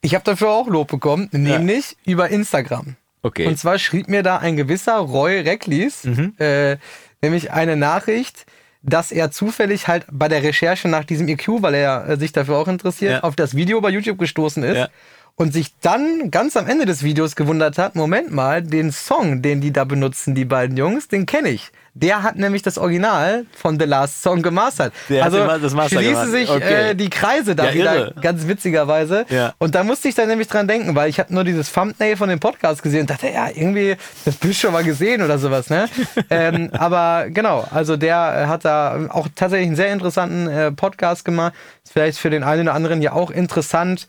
Ich habe dafür auch Lob bekommen, nämlich über Instagram. Okay. Und zwar schrieb mir da ein gewisser Roy Recklis, Mhm. äh, nämlich eine Nachricht, dass er zufällig halt bei der Recherche nach diesem EQ, weil er äh, sich dafür auch interessiert, Ja. auf das Video bei YouTube gestoßen ist. Ja. Und sich dann ganz am Ende des Videos gewundert hat, Moment mal, den Song, den die da benutzen, die beiden Jungs, den kenne ich. Der hat nämlich das Original von The Last Song gemastert. Der hat also Ma- das Master schließen sich Okay. äh, die Kreise da Ja, wieder, irre. ganz witzigerweise. Ja. Und da musste ich dann nämlich dran denken, weil ich habe nur dieses Thumbnail von dem Podcast gesehen und dachte, ja, irgendwie, das bist du schon mal gesehen oder sowas, ne? ähm, aber genau, also der äh, hat da auch tatsächlich einen sehr interessanten äh, Podcast gemacht. Ist vielleicht für den einen oder anderen ja auch interessant.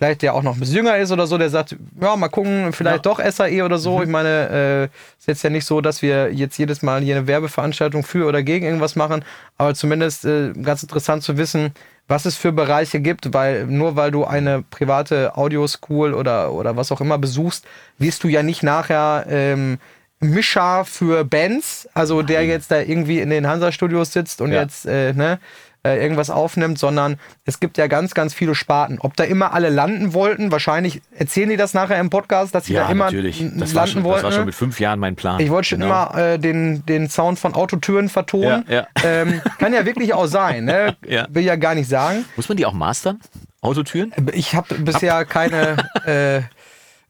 Vielleicht der auch noch ein bisschen jünger ist oder so, der sagt, ja, mal gucken, vielleicht doch SAE oder so. Ich meine, äh, ist jetzt ja nicht so, dass wir jetzt jedes Mal hier eine Werbeveranstaltung für oder gegen irgendwas machen, aber zumindest äh, ganz interessant zu wissen, was es für Bereiche gibt, weil nur weil du eine private Audioschool oder, oder was auch immer besuchst, wirst du ja nicht nachher ähm, Mischer für Bands, also der jetzt da irgendwie in den Hansa-Studios sitzt und Ja. jetzt äh, ne, äh, irgendwas aufnimmt, sondern es gibt ja ganz, ganz viele Sparten. Ob da immer alle landen wollten, wahrscheinlich erzählen die das nachher im Podcast, dass sie Ja, da immer natürlich. Das war, landen schon, wollten. das war schon ne? mit fünf Jahren mein Plan. Ich wollte schon Genau. immer äh, den, den Sound von Autotüren vertonen. Ja, ja. Ähm, kann ja wirklich auch sein. Ne? Ja. Will ja gar nicht sagen. Muss man die auch mastern? Autotüren? Ich habe bisher keine. Äh,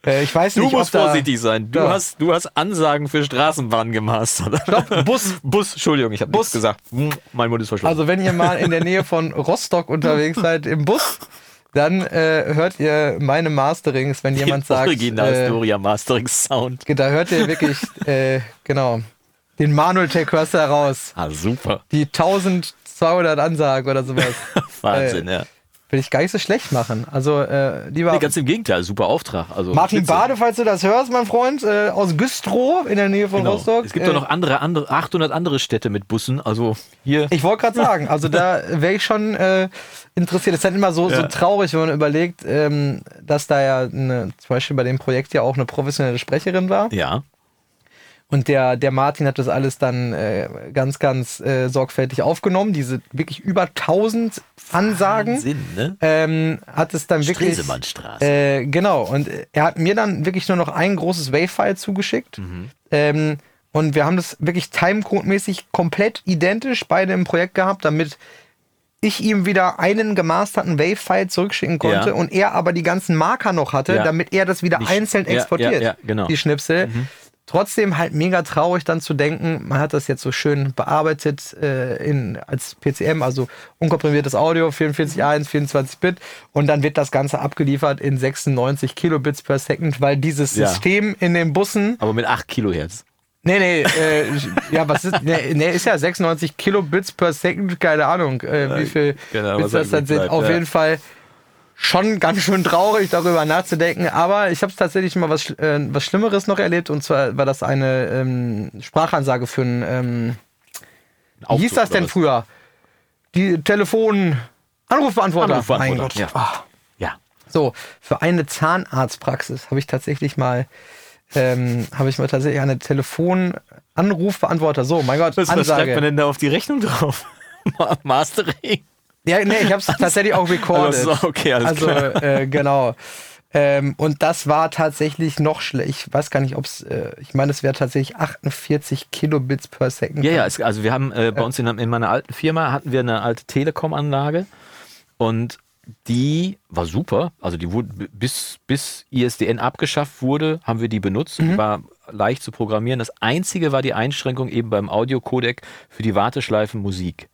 äh, ich weiß Du nicht, musst vorsichtig sein. Du, Ja. hast, du hast Ansagen für Straßenbahnen gemastert. Stopp, Bus. Bus, Entschuldigung, ich habe Bus. gesagt. Hm, Mein Mund ist verschlossen. Also wenn ihr mal in der Nähe von Rostock unterwegs seid im Bus, dann äh, hört ihr meine Masterings, wenn jemand sagt, Original äh, Storia Mastering Sound. da hört ihr wirklich, äh, genau, den Manuel Tech hörst du heraus. Ah, super. Die 1200 Ansagen oder sowas. Wahnsinn, Äh, ja. Will ich gar nicht so schlecht machen. Also, äh, lieber Nee, ganz im Gegenteil, super Auftrag. Also, Martin spitze. Bade, falls du das hörst, mein Freund, äh, aus Güstrow in der Nähe von Genau. Rostock. Es gibt äh, doch noch andere, andere, 800 andere Städte mit Bussen. Also hier. Ich wollte gerade sagen, also da wäre ich schon äh, interessiert. Es ist dann immer so, so Ja. traurig, wenn man überlegt, ähm, dass da ja eine, zum Beispiel bei dem Projekt ja auch eine professionelle Sprecherin war. ja. Und der, der Martin hat das alles dann äh, ganz, ganz äh, sorgfältig aufgenommen. Diese wirklich über 1000 Ansagen. Sinn, ne? Ähm, hat es dann wirklich. Stresemannstraße. Äh, genau, und er hat mir dann wirklich nur noch ein großes Wave-File zugeschickt. Mhm. Ähm, und wir haben das wirklich timecode-mäßig komplett identisch beide im Projekt gehabt, damit ich ihm wieder einen gemasterten Wave-File zurückschicken konnte Ja. und er aber die ganzen Marker noch hatte, Ja. damit er das wieder Sch- einzeln ja, exportiert, genau. die Schnipsel. Trotzdem halt mega traurig dann zu denken, man hat das jetzt so schön bearbeitet äh, in, als PCM, also unkomprimiertes Audio, 44.1, 24-Bit und dann wird das Ganze abgeliefert in 96 Kilobits per Second, weil dieses Ja. System in den Bussen Aber mit 8 Kilohertz. Nee, nee, äh, ja, was ist, nee, nee, ist ja 96 Kilobits per Second, keine Ahnung, äh, wie viel genau, Bits was das da dann sind. bleibt, Auf ja. jeden Fall schon ganz schön traurig, darüber nachzudenken, aber ich habe tatsächlich mal was, äh, was Schlimmeres noch erlebt und zwar war das eine ähm, Sprachansage für ein, ähm, wie hieß Aufzug das denn früher? Die Telefon, Anrufbeantworter. Anrufbeantworter, Mein Gott. ja. Ah. Ja. So, für eine Zahnarztpraxis habe ich tatsächlich mal, ähm, habe ich mal tatsächlich eine Telefon-Anrufbeantworter. So, mein Gott, Was, was schreibt man Ansage. denn da auf die Rechnung drauf? Ma- Mastering? Ja, nee, ich habe es tatsächlich auch recorded. Also, okay, alles also, klar. Äh, genau. Ähm, und das war tatsächlich noch schlecht. Ich weiß gar nicht, ob es, äh, ich meine, es wäre tatsächlich 48 Kilobits per Second. Ja, ja, es, also wir haben äh, bei uns in, in meiner alten Firma hatten wir eine alte Telekom-Anlage und die war super. Also die wurde bis, bis ISDN abgeschafft wurde, haben wir die benutzt. Mhm. Und war leicht zu programmieren. Das einzige war die Einschränkung eben beim Audiocodec für die Warteschleifen Musik.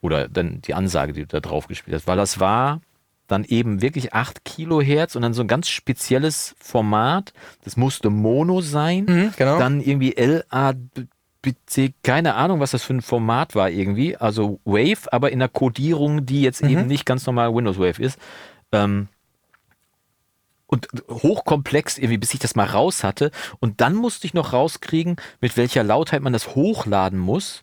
Oder dann die Ansage, die du da drauf gespielt hast. Weil das war dann eben wirklich 8 Kilohertz und dann so ein ganz spezielles Format. Das musste Mono sein. Mhm, genau. Dann irgendwie LABC, keine Ahnung, was das für ein Format war irgendwie. Also Wave, aber in einer Codierung, die jetzt eben nicht ganz normal Windows Wave ist. Ähm, und hochkomplex irgendwie, bis ich das mal raus hatte. Und dann musste ich noch rauskriegen, mit welcher Lautheit man das hochladen muss.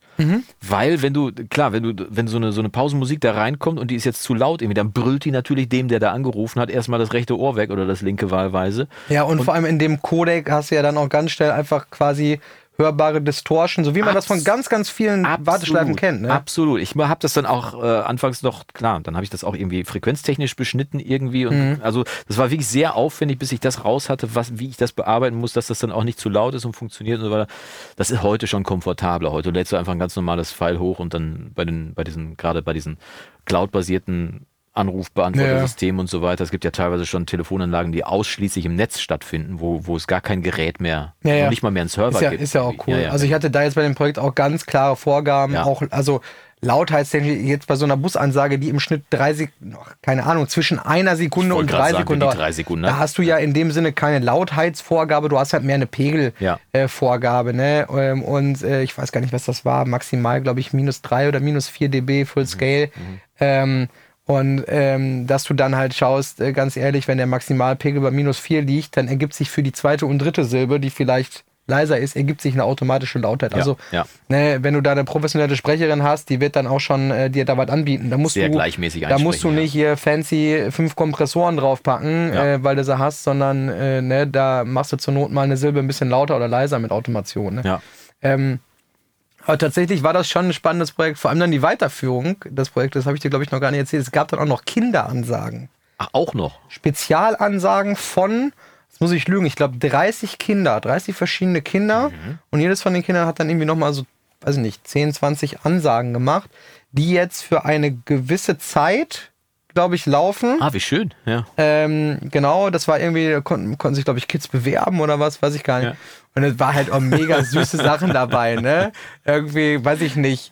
Weil, wenn du, klar, wenn du, wenn so eine, so eine Pausenmusik da reinkommt und die ist jetzt zu laut irgendwie, dann brüllt die natürlich dem, der da angerufen hat, erstmal das rechte Ohr weg oder das linke wahlweise. Ja, und, vor allem in dem Codec hast du ja dann auch ganz schnell einfach quasi hörbare Distortion, so wie man das von Abs- ganz, ganz vielen Warteschleifen kennt. Ne? Absolut. Ich habe das dann auch äh, anfangs noch, klar, dann habe ich das auch irgendwie frequenztechnisch beschnitten irgendwie. Und Mhm. Also das war wirklich sehr aufwendig, bis ich das raus hatte, was, wie ich das bearbeiten muss, dass das dann auch nicht zu laut ist und funktioniert und so weiter. Das ist heute schon komfortabler. Heute lädst du einfach ein ganz normales File hoch und dann bei den, bei diesen, gerade bei diesen Cloud-basierten Anrufbeantwortersystemen und so weiter. Es gibt ja teilweise schon Telefonanlagen, die ausschließlich im Netz stattfinden, wo, wo es gar kein Gerät mehr, Ja, ja. nicht mal mehr einen Server Ist ja, gibt. ist ja auch cool. Ja, ja. Also ich hatte da jetzt bei dem Projekt auch ganz klare Vorgaben, Ja. auch also lautheitstechnisch jetzt bei so einer Busansage, die im Schnitt drei Sekunden, keine Ahnung, zwischen einer Sekunde und drei sagen, dauert. drei Sekunden, Da ne? hast du ja in dem Sinne keine Lautheitsvorgabe, du hast halt mehr eine Ja. Pegelvorgabe, ne? Ähm, Und äh, ich weiß gar nicht, was das war, maximal, glaube ich, minus drei oder minus vier dB Mhm. Full Scale. Ähm, und ähm, dass du dann halt schaust, äh, ganz ehrlich, wenn der Maximalpegel bei minus 4 liegt, dann ergibt sich für die zweite und dritte Silbe, die vielleicht leiser ist, ergibt sich eine automatische Lautheit. Ja, also, ja. Ne, wenn du da eine professionelle Sprecherin hast, die wird dann auch schon äh, dir da was anbieten. Da musst Sehr du, gleichmäßig Da musst du nicht hier fancy fünf Kompressoren draufpacken, Ja. äh, weil du sie hast, sondern äh, ne, da machst du zur Not mal eine Silbe ein bisschen lauter oder leiser mit Automation. Ne? ja. Ähm, aber tatsächlich war das schon ein spannendes Projekt, vor allem dann die Weiterführung des Projektes, habe ich dir, glaube ich, noch gar nicht erzählt. Es gab dann auch noch Kinderansagen. Ach, auch noch. Spezialansagen von, jetzt muss ich lügen, ich glaube 30 Kinder, 30 verschiedene Kinder. Und jedes von den Kindern hat dann irgendwie nochmal so, weiß ich nicht, 10, 20 Ansagen gemacht, die jetzt für eine gewisse Zeit, glaube ich, laufen. Ah, wie schön. Ja. Ähm, genau, das war irgendwie, da konnten, konnten sich, glaube ich, Kids bewerben oder was, weiß ich gar nicht. Ja. Und es war halt auch mega süße Sachen dabei, ne? Irgendwie, weiß ich nicht.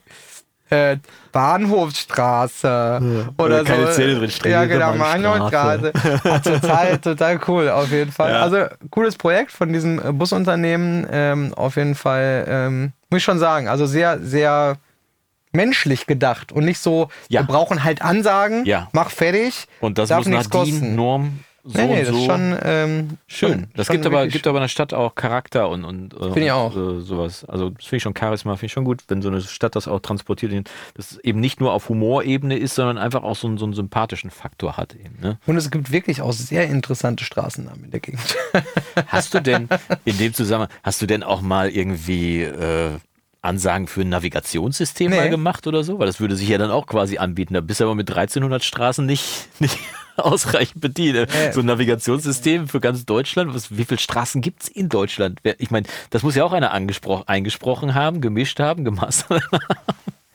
Äh, Bahnhofstraße oder so. keine Zähne drin stehen, Ja, genau, Bahnhofstraße. Ah, total, total cool, auf jeden Fall. Ja. Also, cooles Projekt von diesem Busunternehmen. Ähm, auf jeden Fall, ähm, muss ich schon sagen, also sehr, sehr menschlich gedacht und nicht so, Ja. wir brauchen halt Ansagen, Ja. mach fertig. Und das darf muss nach nichts kosten. DIN-Norm so nee, nee, das so. ist schon ähm, Schön. Das schon gibt aber, gibt aber einer Stadt auch Charakter und, und, äh, ich und, auch. äh, sowas. Also das finde ich schon Charisma, finde ich schon gut, wenn so eine Stadt das auch transportiert, dass es eben nicht nur auf Humorebene ist, sondern einfach auch so einen, so einen sympathischen Faktor hat. Eben, ne? Und es gibt wirklich auch sehr interessante Straßennamen in der Gegend. Hast du denn in dem Zusammenhang, hast du denn auch mal irgendwie äh, Ansagen für ein Navigationssystem Nee. mal gemacht oder so? Weil das würde sich ja dann auch quasi anbieten. Da bist du aber mit 1300 Straßen nicht, nicht ausreichend bedient. Nee. So ein Navigationssystem für ganz Deutschland. Was, wie viele Straßen gibt es in Deutschland? Ich meine, das muss ja auch einer angespro- eingesprochen haben, gemischt haben, gemastert.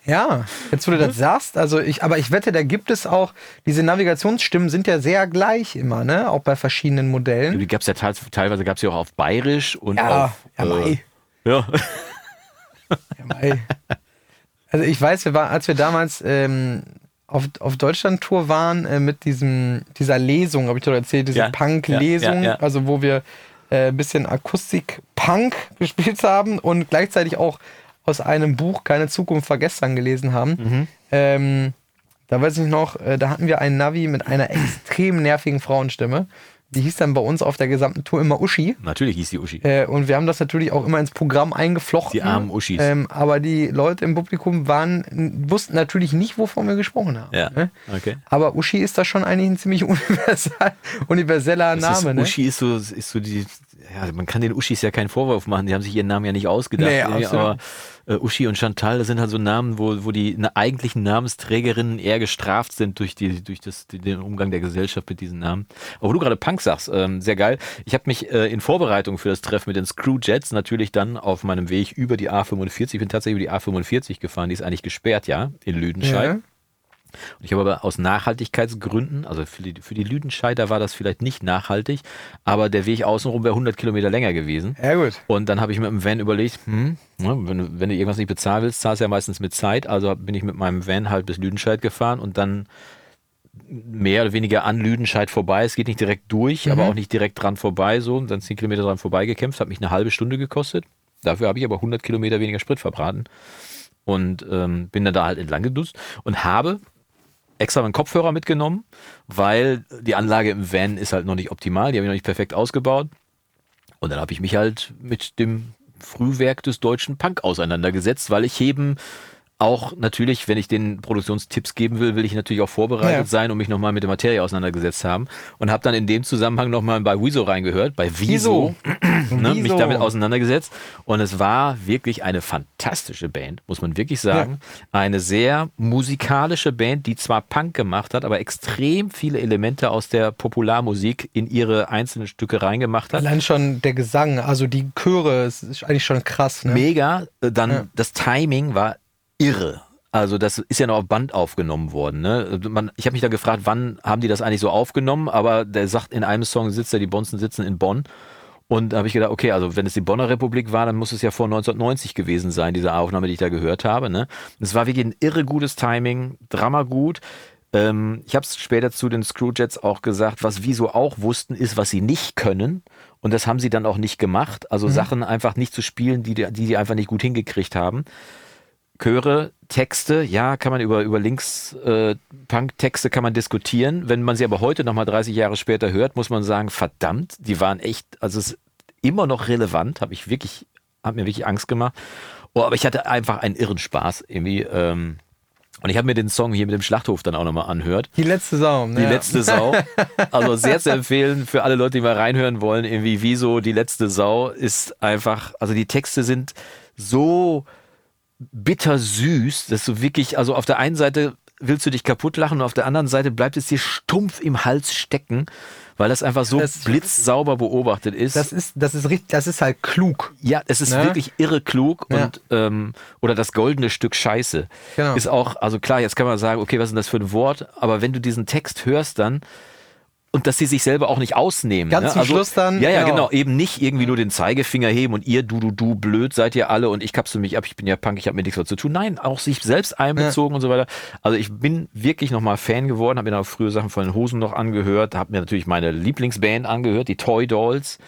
Ja, jetzt wo du das sagst, also ich, aber ich wette, da gibt es auch, diese Navigationsstimmen sind ja sehr gleich immer, ne? Auch bei verschiedenen Modellen. Die gab es ja teilweise gab es ja auch auf Bayerisch und Ja, auf. ja, mei. ja. Ja. Also ich weiß, wir waren, als wir damals ähm, auf, auf Deutschland-Tour waren äh, mit diesem, dieser Lesung, habe ich doch erzählt, diese Ja, Punk-Lesung, ja, also wo wir äh, ein bisschen Akustik-Punk gespielt haben und gleichzeitig auch aus einem Buch Keine Zukunft war gestern gelesen haben. Mhm. Ähm, da weiß ich noch, äh, da hatten wir einen Navi mit einer extrem nervigen Frauenstimme. Die hieß dann bei uns auf der gesamten Tour immer Uschi. Natürlich hieß die Uschi. Äh, und wir haben das natürlich auch immer ins Programm eingeflochten. Die armen Uschis. Ähm, aber die Leute im Publikum waren, wussten natürlich nicht, wovon wir gesprochen haben. Ja, Ne? okay. Aber Uschi ist da schon eigentlich ein ziemlich universal, universeller Das Name. ist, ne? Uschi ist so, ist so die, ja, man kann den Uschis ja keinen Vorwurf machen, die haben sich ihren Namen ja nicht ausgedacht. Nee, absolut. aber äh, Uschi und Chantal, das sind halt so Namen, wo, wo die na, eigentlichen Namensträgerinnen eher gestraft sind durch, die, durch das, die, den Umgang der Gesellschaft mit diesen Namen. Aber wo du gerade Punk sagst, ähm, sehr geil. Ich habe mich äh, in Vorbereitung für das Treffen mit den Screwjets natürlich dann auf meinem Weg über die A45, ich bin tatsächlich über die A45 gefahren, die ist eigentlich gesperrt, ja, in Lüdenscheid. Ja. Und ich habe aber aus Nachhaltigkeitsgründen, also für die, für die Lüdenscheider war das vielleicht nicht nachhaltig, aber der Weg außenrum wäre 100 Kilometer länger gewesen. ja, gut. Und dann habe ich mit dem Van überlegt, hm, ne, wenn, du- wenn du irgendwas nicht bezahlen willst, zahlst du ja meistens mit Zeit. Also bin ich mit meinem Van halt bis Lüdenscheid gefahren und dann mehr oder weniger an Lüdenscheid vorbei. Es geht nicht direkt durch, aber auch nicht direkt dran vorbei. So, und dann 10 Kilometer dran vorbei gekämpft, hat mich eine halbe Stunde gekostet. Dafür habe ich aber 100 Kilometer weniger Sprit verbraten. Und ähm, bin dann da halt entlang gedusst und habe extra meinen Kopfhörer mitgenommen, weil die Anlage im Van ist halt noch nicht optimal, die habe ich noch nicht perfekt ausgebaut. Und dann habe ich mich halt mit dem Frühwerk des deutschen Punk auseinandergesetzt, weil ich eben auch natürlich, wenn ich den Produktionstipps geben will, will ich natürlich auch vorbereitet Ja. sein und mich nochmal mit der Materie auseinandergesetzt haben. Und habe dann in dem Zusammenhang nochmal bei Wieso reingehört, bei Wieso, ne, mich damit auseinandergesetzt. Und es war wirklich eine fantastische Band, muss man wirklich sagen. Eine sehr musikalische Band, die zwar Punk gemacht hat, aber extrem viele Elemente aus der Popularmusik in ihre einzelnen Stücke reingemacht hat. Allein schon der Gesang, also die Chöre, ist eigentlich schon krass. Ne? Mega. Dann Ja. das Timing war irre. Also das ist ja noch auf Band aufgenommen worden. Ne? Man, ich habe mich da gefragt, wann haben die das eigentlich so aufgenommen? Aber der sagt, in einem Song sitzt er, die Bonzen sitzen in Bonn. Und da habe ich gedacht, okay, also wenn es die Bonner Republik war, dann muss es ja vor 1990 gewesen sein, diese Aufnahme, die ich da gehört habe. Ne? Es war wirklich ein irre gutes Timing, Drama gut. Ähm, ich habe es später zu den Screwjets auch gesagt, was Wieso auch wussten, ist, was sie nicht können. Und das haben sie dann auch nicht gemacht. Also Sachen einfach nicht zu spielen, die die, die sie einfach nicht gut hingekriegt haben. Chöre, Texte, ja, kann man über, über Links-Punk-Texte kann man diskutieren. Wenn man sie aber heute nochmal 30 Jahre später hört, muss man sagen, verdammt, die waren echt, also es ist immer noch relevant, habe ich wirklich, hat mir wirklich Angst gemacht. Oh, aber ich hatte einfach einen irren Spaß irgendwie. Ähm, und ich habe mir den Song hier mit dem Schlachthof dann auch nochmal anhört. Die letzte Sau. Die ja. letzte Sau. Also sehr zu empfehlen für alle Leute, die mal reinhören wollen, irgendwie wieso die letzte Sau ist einfach, also die Texte sind so bittersüß, dass du wirklich, also auf der einen Seite willst du dich kaputt lachen und auf der anderen Seite bleibt es dir stumpf im Hals stecken, weil das einfach so Das- blitzsauber beobachtet ist. Das ist, das ist richtig, das ist halt klug. Ja, es ist Ne? wirklich irre klug Ja. und ähm, oder das goldene Stück Scheiße Genau. ist auch, also klar, jetzt kann man sagen, okay, was ist denn das für ein Wort? Aber wenn du diesen Text hörst, dann und dass sie sich selber auch nicht ausnehmen. Ganz ne? zum Schluss dann, Ja, ja, genau. genau. Eben nicht irgendwie nur den Zeigefinger heben und ihr, du, du, du, blöd seid ihr alle und ich kapsel mich ab, ich bin ja Punk, ich habe mit nichts mehr zu tun. Nein, auch sich selbst einbezogen und so weiter. Also ich bin wirklich nochmal Fan geworden, habe mir dann auch früher Sachen von den Hosen noch angehört, habe mir natürlich meine Lieblingsband angehört, die Toy Dolls.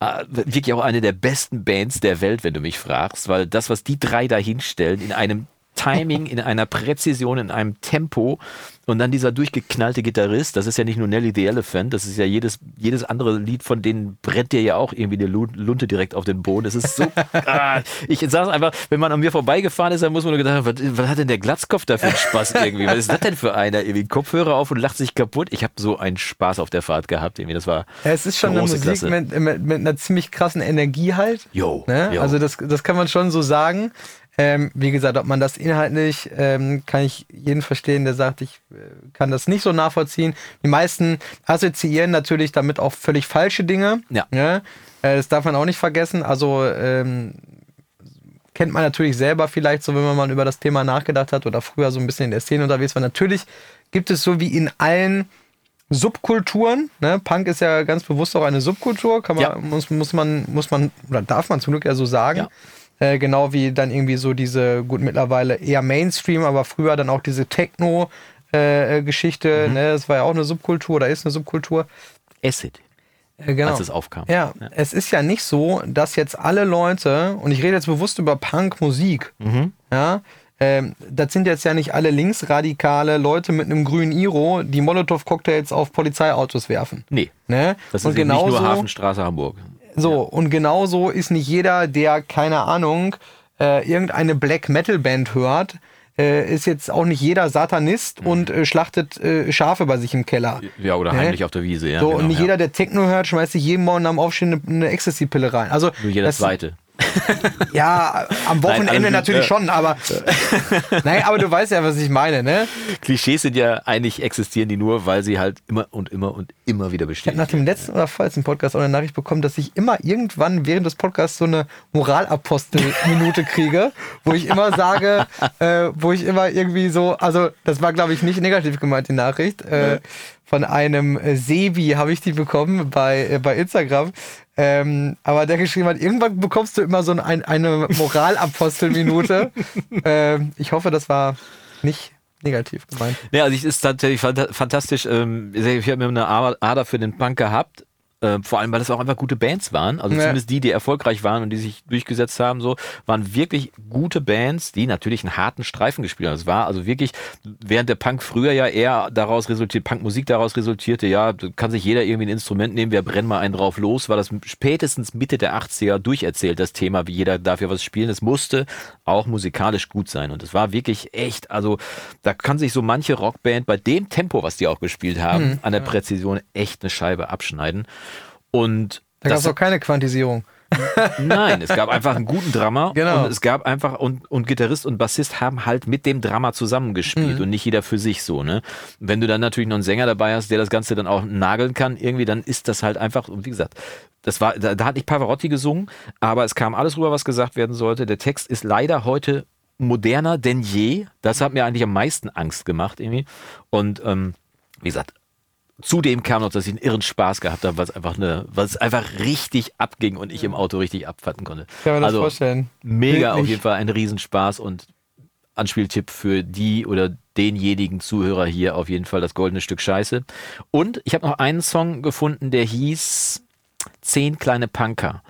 Äh, wirklich auch eine der besten Bands der Welt, wenn du mich fragst, weil das, was die drei da hinstellen, in einem Timing, in einer Präzision, in einem Tempo und dann dieser durchgeknallte Gitarrist, das ist ja nicht nur Nelly the Elephant, das ist ja jedes, jedes andere Lied von denen brennt dir ja auch irgendwie die Lu- Lunte direkt auf den Boden. Das ist so, ah, ich sag's einfach, wenn man an mir vorbeigefahren ist, dann muss man nur gedacht haben, was, was hat denn der Glatzkopf da für einen Spaß irgendwie? Was ist das denn für einer? Irgendwie Kopfhörer auf und lacht sich kaputt. Ich habe so einen Spaß auf der Fahrt gehabt irgendwie, das war Ja, es ist schon eine Musik mit, mit, mit einer ziemlich krassen Energie halt. Jo, Ne? jo. Also das, das kann man schon so sagen. Ähm, wie gesagt, ob man das inhaltlich, ähm, kann ich jeden verstehen, der sagt, ich äh, kann das nicht so nachvollziehen. Die meisten assoziieren natürlich damit auch völlig falsche Dinge. Ja. Ne? Äh, das darf man auch nicht vergessen. Also ähm, kennt man natürlich selber vielleicht so, wenn man mal über das Thema nachgedacht hat oder früher so ein bisschen in der Szene unterwegs war. Natürlich gibt es so wie in allen Subkulturen, ne? Punk ist ja ganz bewusst auch eine Subkultur, kann man, Ja. muss, muss man, muss man, oder darf man zum Glück ja so sagen. Äh, genau wie dann irgendwie so diese, gut, mittlerweile eher Mainstream, aber früher dann auch diese Techno-Geschichte, Mhm. ne? Das war ja auch eine Subkultur oder ist eine Subkultur. Acid, Äh, genau. als es aufkam. Ja, es ist ja nicht so, dass jetzt alle Leute, und ich rede jetzt bewusst über Punk-Musik, Mhm. ja, ähm, das sind jetzt ja nicht alle linksradikale Leute mit einem grünen Iro, die Molotow-Cocktails auf Polizeiautos werfen. Nee, Ne? das und ist eben nicht nur genauso- Hafenstraße Hamburg. So, und genauso ist nicht jeder, der, keine Ahnung, äh, irgendeine Black Metal Band hört, äh, ist jetzt auch nicht jeder Satanist und äh, schlachtet äh, Schafe bei sich im Keller. Mhm. Ja, oder Ne? heimlich auf der Wiese, ja. so, genau, und nicht ja. jeder, der Techno hört, schmeißt sich jeden Morgen am Aufstehen eine, eine Ecstasy-Pille rein. Also, Nur jeder das- Zweite. Ja, am Wochenende gut, natürlich ja. schon, aber. Nein, aber du weißt ja, was ich meine, ne? Klischees sind ja eigentlich existieren die nur, weil sie halt immer und immer und immer wieder Ich bestehen. habe nach dem letzten oder vorletzten Podcast auch eine Nachricht bekommen, dass ich immer irgendwann während des Podcasts so eine Moralapostel-Minute kriege, wo ich immer sage, äh, wo ich immer irgendwie so, also das war glaube ich nicht negativ gemeint, die Nachricht, äh, von einem äh, Sebi habe ich die bekommen bei, äh, bei Instagram. Ähm, aber der geschrieben hat, irgendwann bekommst du immer so ein, eine Moralapostel-Minute. ähm, ich hoffe, das war nicht negativ gemeint. Ja, also ich ist tatsächlich fanta- fantastisch. Ähm, ich habe mir eine Ader für den Punk gehabt, Äh, vor allem, weil das auch einfach gute Bands waren. Also Ja. zumindest die, die erfolgreich waren und die sich durchgesetzt haben, so, waren wirklich gute Bands, die natürlich einen harten Streifen gespielt haben. Es war also wirklich, während der Punk früher ja eher daraus resultiert, Punkmusik daraus resultierte, ja, kann sich jeder irgendwie ein Instrument nehmen, wir brennen mal einen drauf los, war das spätestens Mitte der 80er durcherzählt, das Thema, wie jeder dafür was spielen. Es musste auch musikalisch gut sein. Und es war wirklich echt, also da kann sich so manche Rockband bei dem Tempo, was die auch gespielt haben, an der Präzision echt eine Scheibe abschneiden. Und Da gab es auch keine Quantisierung. Nein, es gab einfach einen guten Drummer Genau. und es gab einfach und, und Gitarrist und Bassist haben halt mit dem Drummer zusammengespielt Mhm. und nicht jeder für sich so, ne? Wenn du dann natürlich noch einen Sänger dabei hast, der das Ganze dann auch nageln kann, irgendwie, dann ist das halt einfach, und wie gesagt, das war, da, da hat nicht Pavarotti gesungen, aber es kam alles rüber, was gesagt werden sollte. Der Text ist leider heute moderner denn je. Das hat mir eigentlich am meisten Angst gemacht, irgendwie. Und ähm, wie gesagt, Zudem kam noch, dass ich einen irren Spaß gehabt habe, was einfach eine, was einfach richtig abging und ich im Auto richtig abfatten konnte. Kann man das also vorstellen. mega auf Wirklich. jeden Fall ein Riesenspaß und Anspieltipp für die oder denjenigen Zuhörer hier auf jeden Fall das goldene Stück Scheiße. Und ich habe noch einen Song gefunden, der hieß Zehn kleine Punker.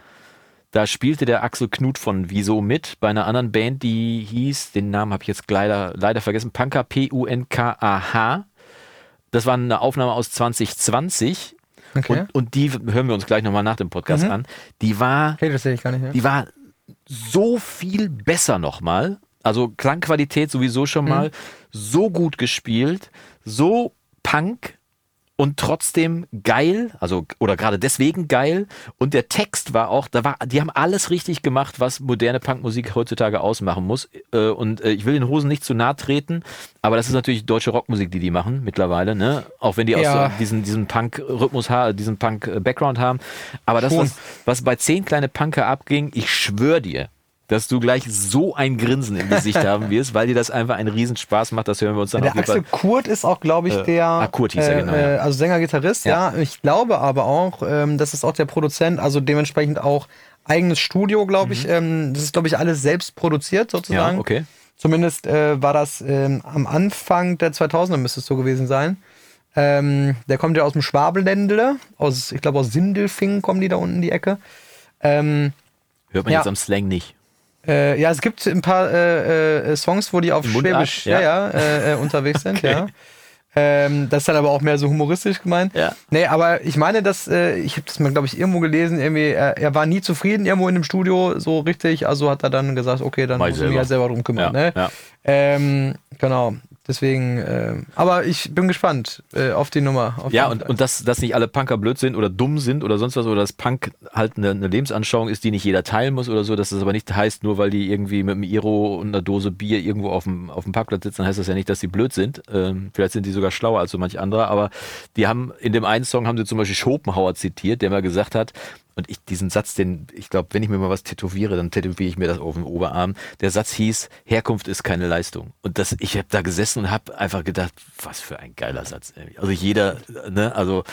Da spielte der Axel Knut von Wieso mit bei einer anderen Band, die hieß, den Namen habe ich jetzt leider, leider vergessen, Punker P-U-N-K-A-H. Das war eine Aufnahme aus 2020 Okay. und, und die hören wir uns gleich nochmal nach dem Podcast Mhm. an. Die war, Okay, das ich gar nicht mehr. die war so viel besser nochmal. Also Klangqualität sowieso schon Mhm. mal. So gut gespielt, so Punk und trotzdem geil, also oder gerade deswegen geil. Und der Text war auch, da war, die haben alles richtig gemacht, was moderne Punkmusik heutzutage ausmachen muss. Äh, Und äh, ich will den Hosen nicht zu nahe treten, aber das ist natürlich deutsche Rockmusik, die die machen mittlerweile, ne? Auch wenn die aus Ja. so diesen, diesen Punk-Rhythmus diesen Punk-Background haben. Aber das, was, was bei zehn kleine Punker abging, ich schwöre dir, dass du gleich so ein Grinsen im Gesicht haben wirst, weil dir das einfach einen Riesenspaß macht. Das hören wir uns dann Der auf jeden Axel Fall. Kurt ist auch, glaube ich, Äh, der. ah, Kurt hieß er, genau, ja. Äh, also Sänger-Gitarrist, ja. Ich glaube aber auch, ähm, das ist auch der Produzent, also dementsprechend auch eigenes Studio, glaube ich. Ähm, das ist, glaube ich, alles selbst produziert Ja, sozusagen. okay. Zumindest äh, war das ähm, am Anfang der 2000er müsste es so gewesen sein. Ähm, der kommt ja aus dem Schwabeländle, aus, ich glaube aus Sindelfingen kommen die da unten die Ecke. Ähm, Hört man Ja. jetzt am Slang nicht. Äh, ja, es gibt ein paar äh, äh, Songs, wo die auf Mundart, Schwäbisch ja. ja. Ja, äh, äh, unterwegs sind, ja. Ähm, das ist dann aber auch mehr so humoristisch gemeint. Ja. Nee, aber ich meine, dass, äh, ich habe das mal, glaube ich, irgendwo gelesen, irgendwie, er, er war nie zufrieden irgendwo in dem Studio, so richtig, also hat er dann gesagt, okay, dann muss ich ich mich selber. halt selber drum kümmern. Ja, ne? ja. Ähm, genau. Deswegen, ähm, aber ich bin gespannt äh, auf die Nummer. Auf Ja, und, und dass, dass nicht alle Punker blöd sind oder dumm sind oder sonst was oder dass Punk halt eine, eine Lebensanschauung ist, die nicht jeder teilen muss oder so, dass das aber nicht heißt, nur weil die irgendwie mit einem Iro und einer Dose Bier irgendwo auf dem, auf dem Parkplatz sitzen, heißt das ja nicht, dass die blöd sind. Ähm, vielleicht sind die sogar schlauer als so manch anderer, aber die haben, in dem einen Song haben sie zum Beispiel Schopenhauer zitiert, der mal gesagt hat, und ich, diesen Satz, den, ich glaube, wenn ich mir mal was tätowiere, dann tätowiere ich mir das auf den Oberarm. Der Satz hieß, Herkunft ist keine Leistung. Und das, ich habe da gesessen und habe einfach gedacht, was für ein geiler Satz. Also jeder, ne, also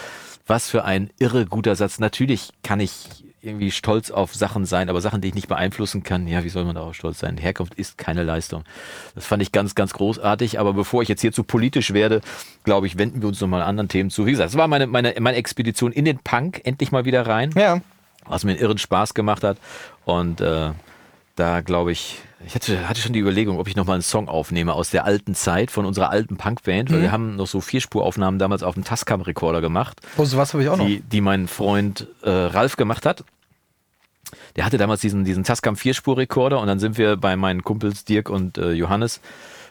was für ein irre guter Satz. Natürlich kann ich irgendwie stolz auf Sachen sein, aber Sachen, die ich nicht beeinflussen kann, ja, wie soll man darauf stolz sein? Herkunft ist keine Leistung. Das fand ich ganz, ganz großartig. Aber bevor ich jetzt hier zu politisch werde, glaube ich, wenden wir uns nochmal anderen Themen zu. Wie gesagt, es war meine, meine, meine Expedition in den Punk, endlich mal wieder rein ja, was mir einen irren Spaß gemacht hat. Und äh, da glaube ich, ich hatte, hatte schon die Überlegung, ob ich nochmal einen Song aufnehme aus der alten Zeit von unserer alten Punkband, weil wir haben noch so Vierspuraufnahmen damals auf dem Tascam-Rekorder gemacht, oh, sowas habe ich auch noch. die, die mein Freund äh, Ralf gemacht hat. Der hatte damals diesen, diesen Tascam Vierspur-Rekorder und dann sind wir bei meinen Kumpels Dirk und äh, Johannes,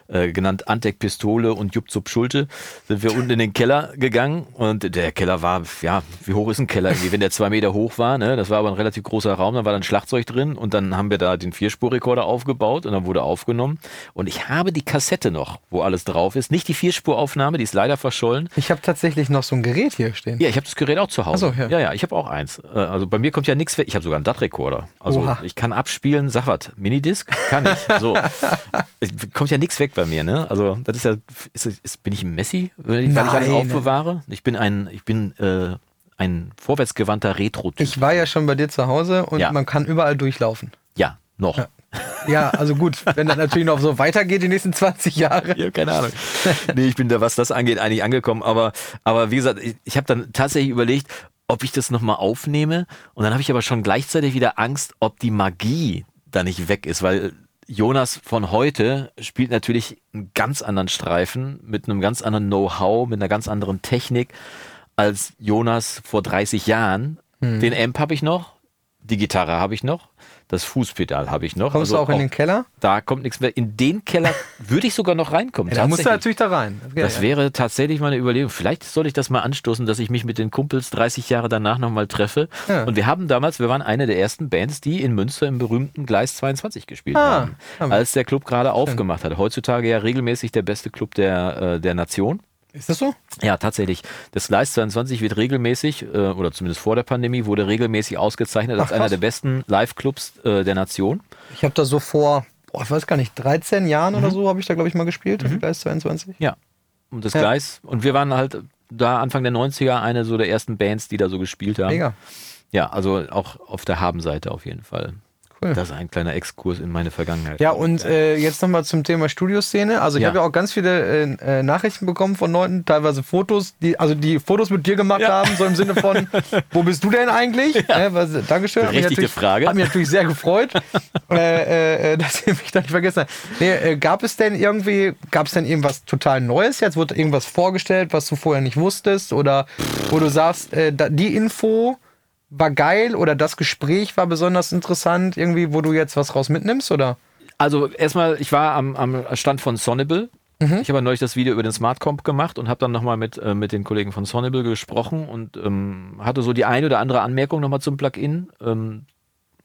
äh, genannt Antec Pistole und Jupp Zup Schulte, sind wir unten in den Keller gegangen und der Keller war, ja, wie hoch ist ein Keller? Irgendwie, wenn der zwei Meter hoch war, ne? das war aber ein relativ großer Raum, dann war da ein Schlagzeug drin und dann haben wir da den Vierspurrekorder aufgebaut und dann wurde aufgenommen und ich habe die Kassette noch, wo alles drauf ist, nicht die Vierspuraufnahme, die ist leider verschollen, Ich habe tatsächlich noch so ein Gerät hier stehen. ja, ich habe das Gerät auch zu Hause. So, ja. ja, ja, ich habe auch eins. Äh, Also bei mir kommt ja nichts weg. Ich habe sogar einen DAT-Rekorder. Also Oha. ich kann abspielen, was, Minidisc kann ich. So. Es kommt ja nichts weg bei mir, ne? Also das ist ja, ist, ist, bin ich ein Messi, weil ich, ich alles Nein. aufbewahre? Ich bin ein, ich bin äh, ein vorwärtsgewandter Retro-Typ. Ich war ja schon bei dir zu Hause und Ja. man kann überall durchlaufen. Ja, noch. Ja. Ja, also gut, wenn das natürlich noch so weitergeht die nächsten 20 Jahre. Ja, keine Ahnung. nee, ich bin da, was das angeht, eigentlich angekommen. Aber, aber wie gesagt, ich, ich habe dann tatsächlich überlegt, ob ich das nochmal aufnehme. Und dann habe ich aber schon gleichzeitig wieder Angst, ob die Magie da nicht weg ist, weil Jonas von heute spielt natürlich einen ganz anderen Streifen mit einem ganz anderen Know-how, mit einer ganz anderen Technik als Jonas vor 30 Jahren. Hm. Den Amp habe ich noch, die Gitarre habe ich noch, das Fußpedal habe ich noch. Kommst du Also auch in den Keller? Da kommt nichts mehr. In den Keller würde ich sogar noch reinkommen. Ja, da musst du natürlich da rein. Ja, Das ja. wäre tatsächlich mal eine Überlegung. Vielleicht soll ich das mal anstoßen, dass ich mich mit den Kumpels 30 Jahre danach nochmal treffe. Ja. Und wir haben damals, wir waren eine der ersten Bands, die in Münster im berühmten Gleis 22 gespielt Ah, haben. ja. Als der Club gerade aufgemacht hat. Heutzutage ja regelmäßig der beste Club der, äh, der Nation. Ist das so? Ja, tatsächlich. Das Gleis 22 wird regelmäßig, äh, oder zumindest vor der Pandemie, wurde regelmäßig ausgezeichnet als Ach, einer krass. der besten Live-Clubs äh, der Nation. Ich habe da so vor, boah, ich weiß gar nicht, 13 Jahren Mhm. oder so habe ich da, glaube ich, mal gespielt, mhm. Gleis 22. Ja. Und das Ja. Gleis. Und wir waren halt da Anfang der 90er eine so der ersten Bands, die da so gespielt haben. Mega. Ja, also auch auf der Habenseite auf jeden Fall. Cool. Das ist ein kleiner Exkurs in meine Vergangenheit. Ja, und äh, jetzt nochmal zum Thema Studioszene. Also ich Ja. habe ja auch ganz viele äh, äh, Nachrichten bekommen von Leuten, teilweise Fotos, die also die Fotos mit dir gemacht Ja. haben, so im Sinne von, wo bist du denn eigentlich? Äh, was, Dankeschön. Natürlich- Frage. Hat mich natürlich sehr gefreut, äh, äh, dass ihr mich da nicht vergessen habt. Nee, äh, gab es denn irgendwie, gab es denn irgendwas total Neues jetzt? Wurde irgendwas vorgestellt, was du vorher nicht wusstest? Oder wo du sagst, äh, die Info war geil oder das Gespräch war besonders interessant, irgendwie, wo du jetzt was raus mitnimmst? Oder? Also erstmal, ich war am, am Stand von Sonnable. Mhm. Ich habe neulich das Video über den Smart Comp gemacht und habe dann nochmal mit, äh, mit den Kollegen von Sonnable gesprochen und ähm, hatte so die eine oder andere Anmerkung nochmal zum Plugin. Ähm,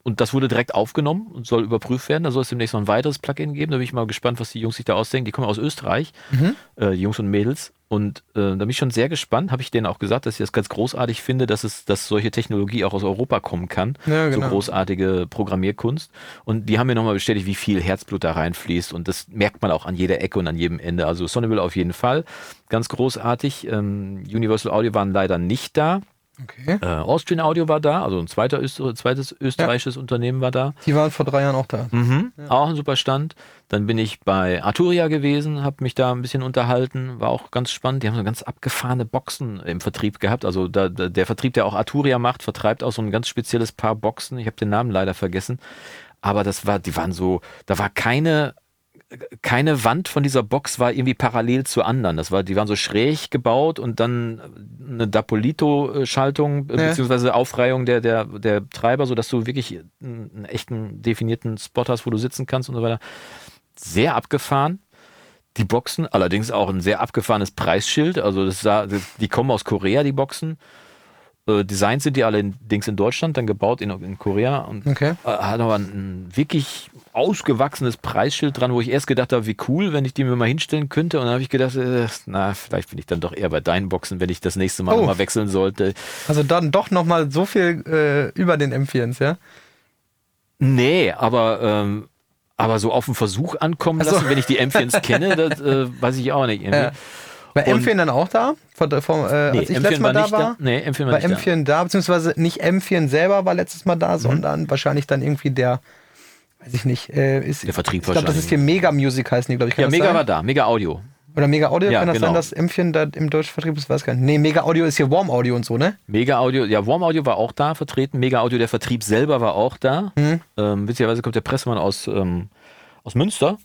und das wurde direkt aufgenommen und soll überprüft werden. Da soll es demnächst noch ein weiteres Plugin geben. Da bin ich mal gespannt, was die Jungs sich da ausdenken. Die kommen aus Österreich, Mhm. äh, die Jungs und Mädels. Und äh, da bin ich schon sehr gespannt. Habe ich denen auch gesagt, dass ich das ganz großartig finde, dass es, dass solche Technologie auch aus Europa kommen kann. Ja, So genau. großartige Programmierkunst. Und die haben mir nochmal bestätigt, wie viel Herzblut da reinfließt. Und das merkt man auch an jeder Ecke und an jedem Ende. Also Sonnable auf jeden Fall. Ganz großartig. Ähm, Universal Audio waren leider nicht da. Okay. Äh, Austrian Audio war da, also ein zweiter Öster zweites österreichisches Unternehmen war da. Die waren vor drei Jahren auch da. Mhm. Auch ein super Stand. Dann bin ich bei Arturia gewesen, habe mich da ein bisschen unterhalten, war auch ganz spannend. Die haben so ganz abgefahrene Boxen im Vertrieb gehabt. Also da, da, der Vertrieb, der auch Arturia macht, vertreibt auch so ein ganz spezielles Paar Boxen. Ich habe den Namen leider vergessen. Aber das war, die waren so, da war keine, keine Wand von dieser Box war irgendwie parallel zu anderen. Das war, die waren so schräg gebaut und dann eine Dapolito-Schaltung äh, Ja. beziehungsweise Aufreihung der, der, der Treiber, sodass du wirklich einen, einen echten definierten Spot hast, wo du sitzen kannst und so weiter. Sehr abgefahren. Die Boxen, allerdings auch ein sehr abgefahrenes Preisschild. Also das sah, die kommen aus Korea, die Boxen. Äh, Designs sind die allerdings in Deutschland, dann gebaut in, in Korea und Okay. äh, hat aber ein wirklich ausgewachsenes Preisschild dran, wo ich erst gedacht habe, wie cool, wenn ich die mir mal hinstellen könnte. Und dann habe ich gedacht, äh, na, vielleicht bin ich dann doch eher bei deinen Boxen, wenn ich das nächste Mal Oh. mal wechseln sollte. Also dann doch nochmal so viel äh, über den M4s, ja? Nee, aber, ähm, aber so auf den Versuch ankommen Ach so. lassen, wenn ich die M4s kenne, das äh, weiß ich auch nicht. Irgendwie. Ja. Bei Und- M4 dann auch da? Von, von, äh, Nee, als ich M4 letztes Mal da war? Nee, M4 war Bei nicht da. M4 da. beziehungsweise nicht M4 selber war letztes Mal Mhm. da, sondern wahrscheinlich dann irgendwie der, weiß ich nicht, äh, ist, Der Vertrieb ich glaube, das ist hier Mega Music heißen die, glaube ich. Kann Ja, Mega sein? war da, Mega Audio. Oder Mega Audio, Ja, kann das genau. sein, dass M4 da im deutschen Vertrieb ist? Weiß gar nicht. Nee, Mega Audio ist hier Warm Audio und so, ne? Mega Audio, ja, Warm Audio war auch da vertreten. Mega Audio, der Vertrieb selber war auch da. Mhm. Ähm, witzigerweise kommt der Pressemann aus, ähm, aus Münster.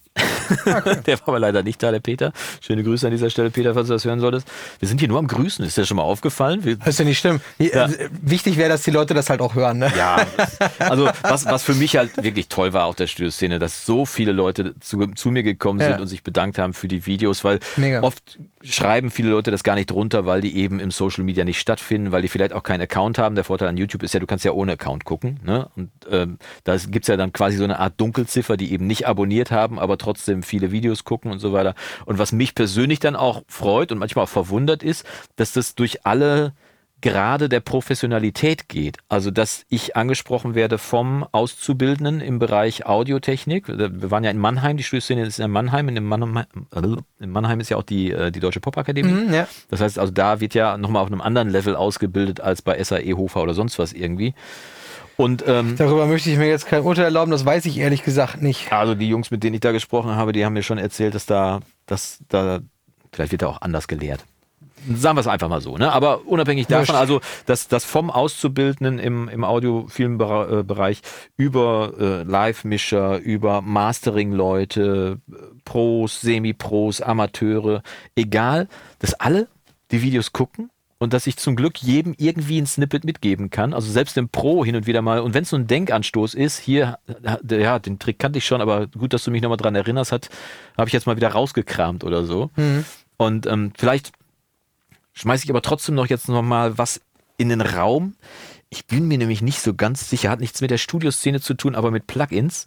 Ah, der war aber leider nicht da, der Peter. Schöne Grüße an dieser Stelle, Peter, falls du das hören solltest. Wir sind hier nur am Grüßen. Ist dir schon mal aufgefallen? Wir, Das ist ja nicht schlimm. Ja. Äh, Wichtig wäre, dass die Leute das halt auch hören, ne? Ja, also was, was für mich halt wirklich toll war auf der Studioszene, dass so viele Leute zu, zu mir gekommen sind Ja. und sich bedankt haben für die Videos, weil Mega. oft schreiben viele Leute das gar nicht drunter, weil die eben im Social Media nicht stattfinden, weil die vielleicht auch keinen Account haben. Der Vorteil an YouTube ist ja, du kannst ja ohne Account gucken. Ne? Und ähm, da gibt's ja dann quasi so eine Art Dunkelziffer, die eben nicht abonniert haben, aber trotzdem viele Videos gucken und so weiter. Und was mich persönlich dann auch freut und manchmal auch verwundert ist, dass das durch alle Grade der Professionalität geht. Also, dass ich angesprochen werde vom Auszubildenden im Bereich Audiotechnik. Wir waren ja in Mannheim, die Studioszene ist in Mannheim. In, Mannheim, in Mannheim ist ja auch die, äh, die Deutsche Popakademie. Mhm, ja. Das heißt, also da wird ja nochmal auf einem anderen Level ausgebildet als bei SAE Hofer oder sonst was irgendwie. Und ähm, Darüber möchte ich mir jetzt kein Urteil erlauben, das weiß ich ehrlich gesagt nicht. also die Jungs, mit denen ich da gesprochen habe, die haben mir schon erzählt, dass da, dass da, vielleicht wird da auch anders gelehrt. Sagen wir es einfach mal so. Ne? Aber unabhängig davon, also das, das vom Auszubildenden im, im Audiofilmbereich über äh, Live-Mischer, über Mastering-Leute, Pros, Semi-Pros, Amateure, egal, dass alle die Videos gucken und dass ich zum Glück jedem irgendwie ein Snippet mitgeben kann. Also selbst dem Pro hin und wieder mal. Und wenn es so ein Denkanstoß ist, hier, ja, den Trick kannte ich schon, aber gut, dass du mich nochmal dran erinnerst, hat, habe ich jetzt mal wieder rausgekramt oder so. Und ähm, vielleicht schmeiße ich aber trotzdem noch jetzt nochmal was in den Raum. Ich bin mir nämlich nicht so ganz sicher, hat nichts mit der Studioszene zu tun, aber mit Plugins.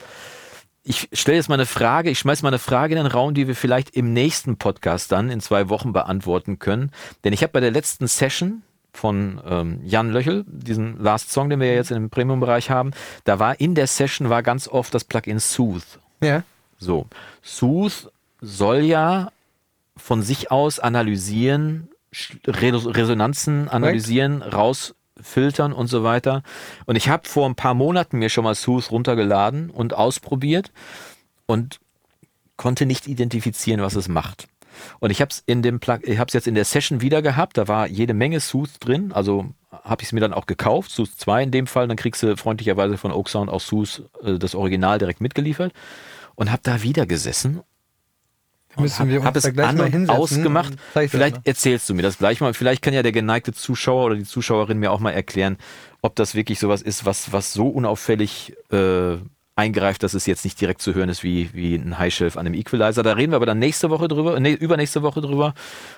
Ich stelle jetzt mal eine Frage, ich schmeiße mal eine Frage in den Raum, die wir vielleicht im nächsten Podcast dann in zwei Wochen beantworten können. Denn ich habe bei der letzten Session von ähm, Jan Löchel, diesen Last Song, den wir ja jetzt im Premium-Bereich haben, da war in der Session war ganz oft das Plugin Sooth. Ja. So, Sooth soll ja von sich aus analysieren, Resonanzen analysieren, rausfiltern und so weiter. Und ich habe vor ein paar Monaten mir schon mal Sooth runtergeladen und ausprobiert und konnte nicht identifizieren, was es macht. Und ich habe es in dem Plug ich habe es jetzt in der Session wieder gehabt, da war jede Menge Sooth drin, also habe ich es mir dann auch gekauft, Sooth 2 in dem Fall, dann kriegst du freundlicherweise von Oak Sound auch Sooth äh, das Original direkt mitgeliefert und habe da wieder gesessen Müssen wir uns habe es da gleich mal hinsetzen. ausgemacht. Vielleicht das erzählst du mir das gleich mal. Vielleicht kann ja der geneigte Zuschauer oder die Zuschauerin mir auch mal erklären, ob das wirklich sowas ist, was, was so unauffällig äh, eingreift, dass es jetzt nicht direkt zu hören ist wie, wie ein High Shelf an einem Equalizer. Da reden wir aber dann nächste Woche drüber, nee, übernächste Woche drüber.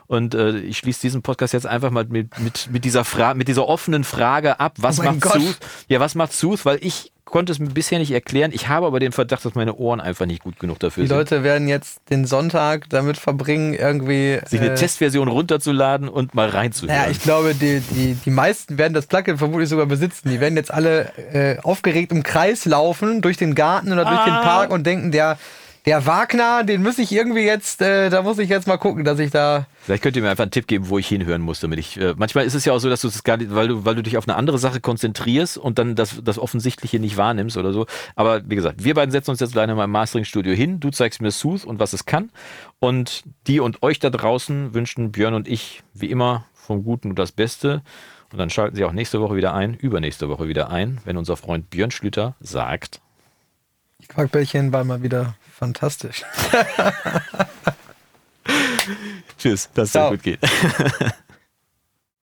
Und äh, ich schließe diesen Podcast jetzt einfach mal mit, mit, mit dieser Frage, mit dieser offenen Frage ab. Was Oh macht Gott. Sooth? Ja, was macht Sooth? Weil ich konnte es mir bisher nicht erklären. Ich habe aber den Verdacht, dass meine Ohren einfach nicht gut genug dafür Die sind. Leute werden jetzt den Sonntag damit verbringen, irgendwie. sich eine äh, Testversion runterzuladen und mal reinzuhören. Naja, ich glaube, die, die, die meisten werden das Plugin vermutlich sogar besitzen. Die werden jetzt alle äh, aufgeregt im Kreis laufen, durch den Garten oder durch den Ah. Park und denken, der, der Wagner, den muss ich irgendwie jetzt, äh, da muss ich jetzt mal gucken, dass ich da. Vielleicht könnt ihr mir einfach einen Tipp geben, wo ich hinhören muss, damit ich. Äh, manchmal ist es ja auch so, dass du es gar nicht, weil du, weil du dich auf eine andere Sache konzentrierst und dann das, das Offensichtliche nicht wahrnimmst oder so. Aber wie gesagt, wir beiden setzen uns jetzt gleich in meinem Mastering-Studio hin. Du zeigst mir Sooth und was es kann. Und die und euch da draußen wünschen Björn und ich wie immer vom Guten und das Beste. Und dann schalten Sie auch nächste Woche wieder ein, übernächste Woche wieder ein, wenn unser Freund Björn Schlüter sagt. Die Quarkbällchen war mal wieder fantastisch. Tschüss, dass es dir gut geht.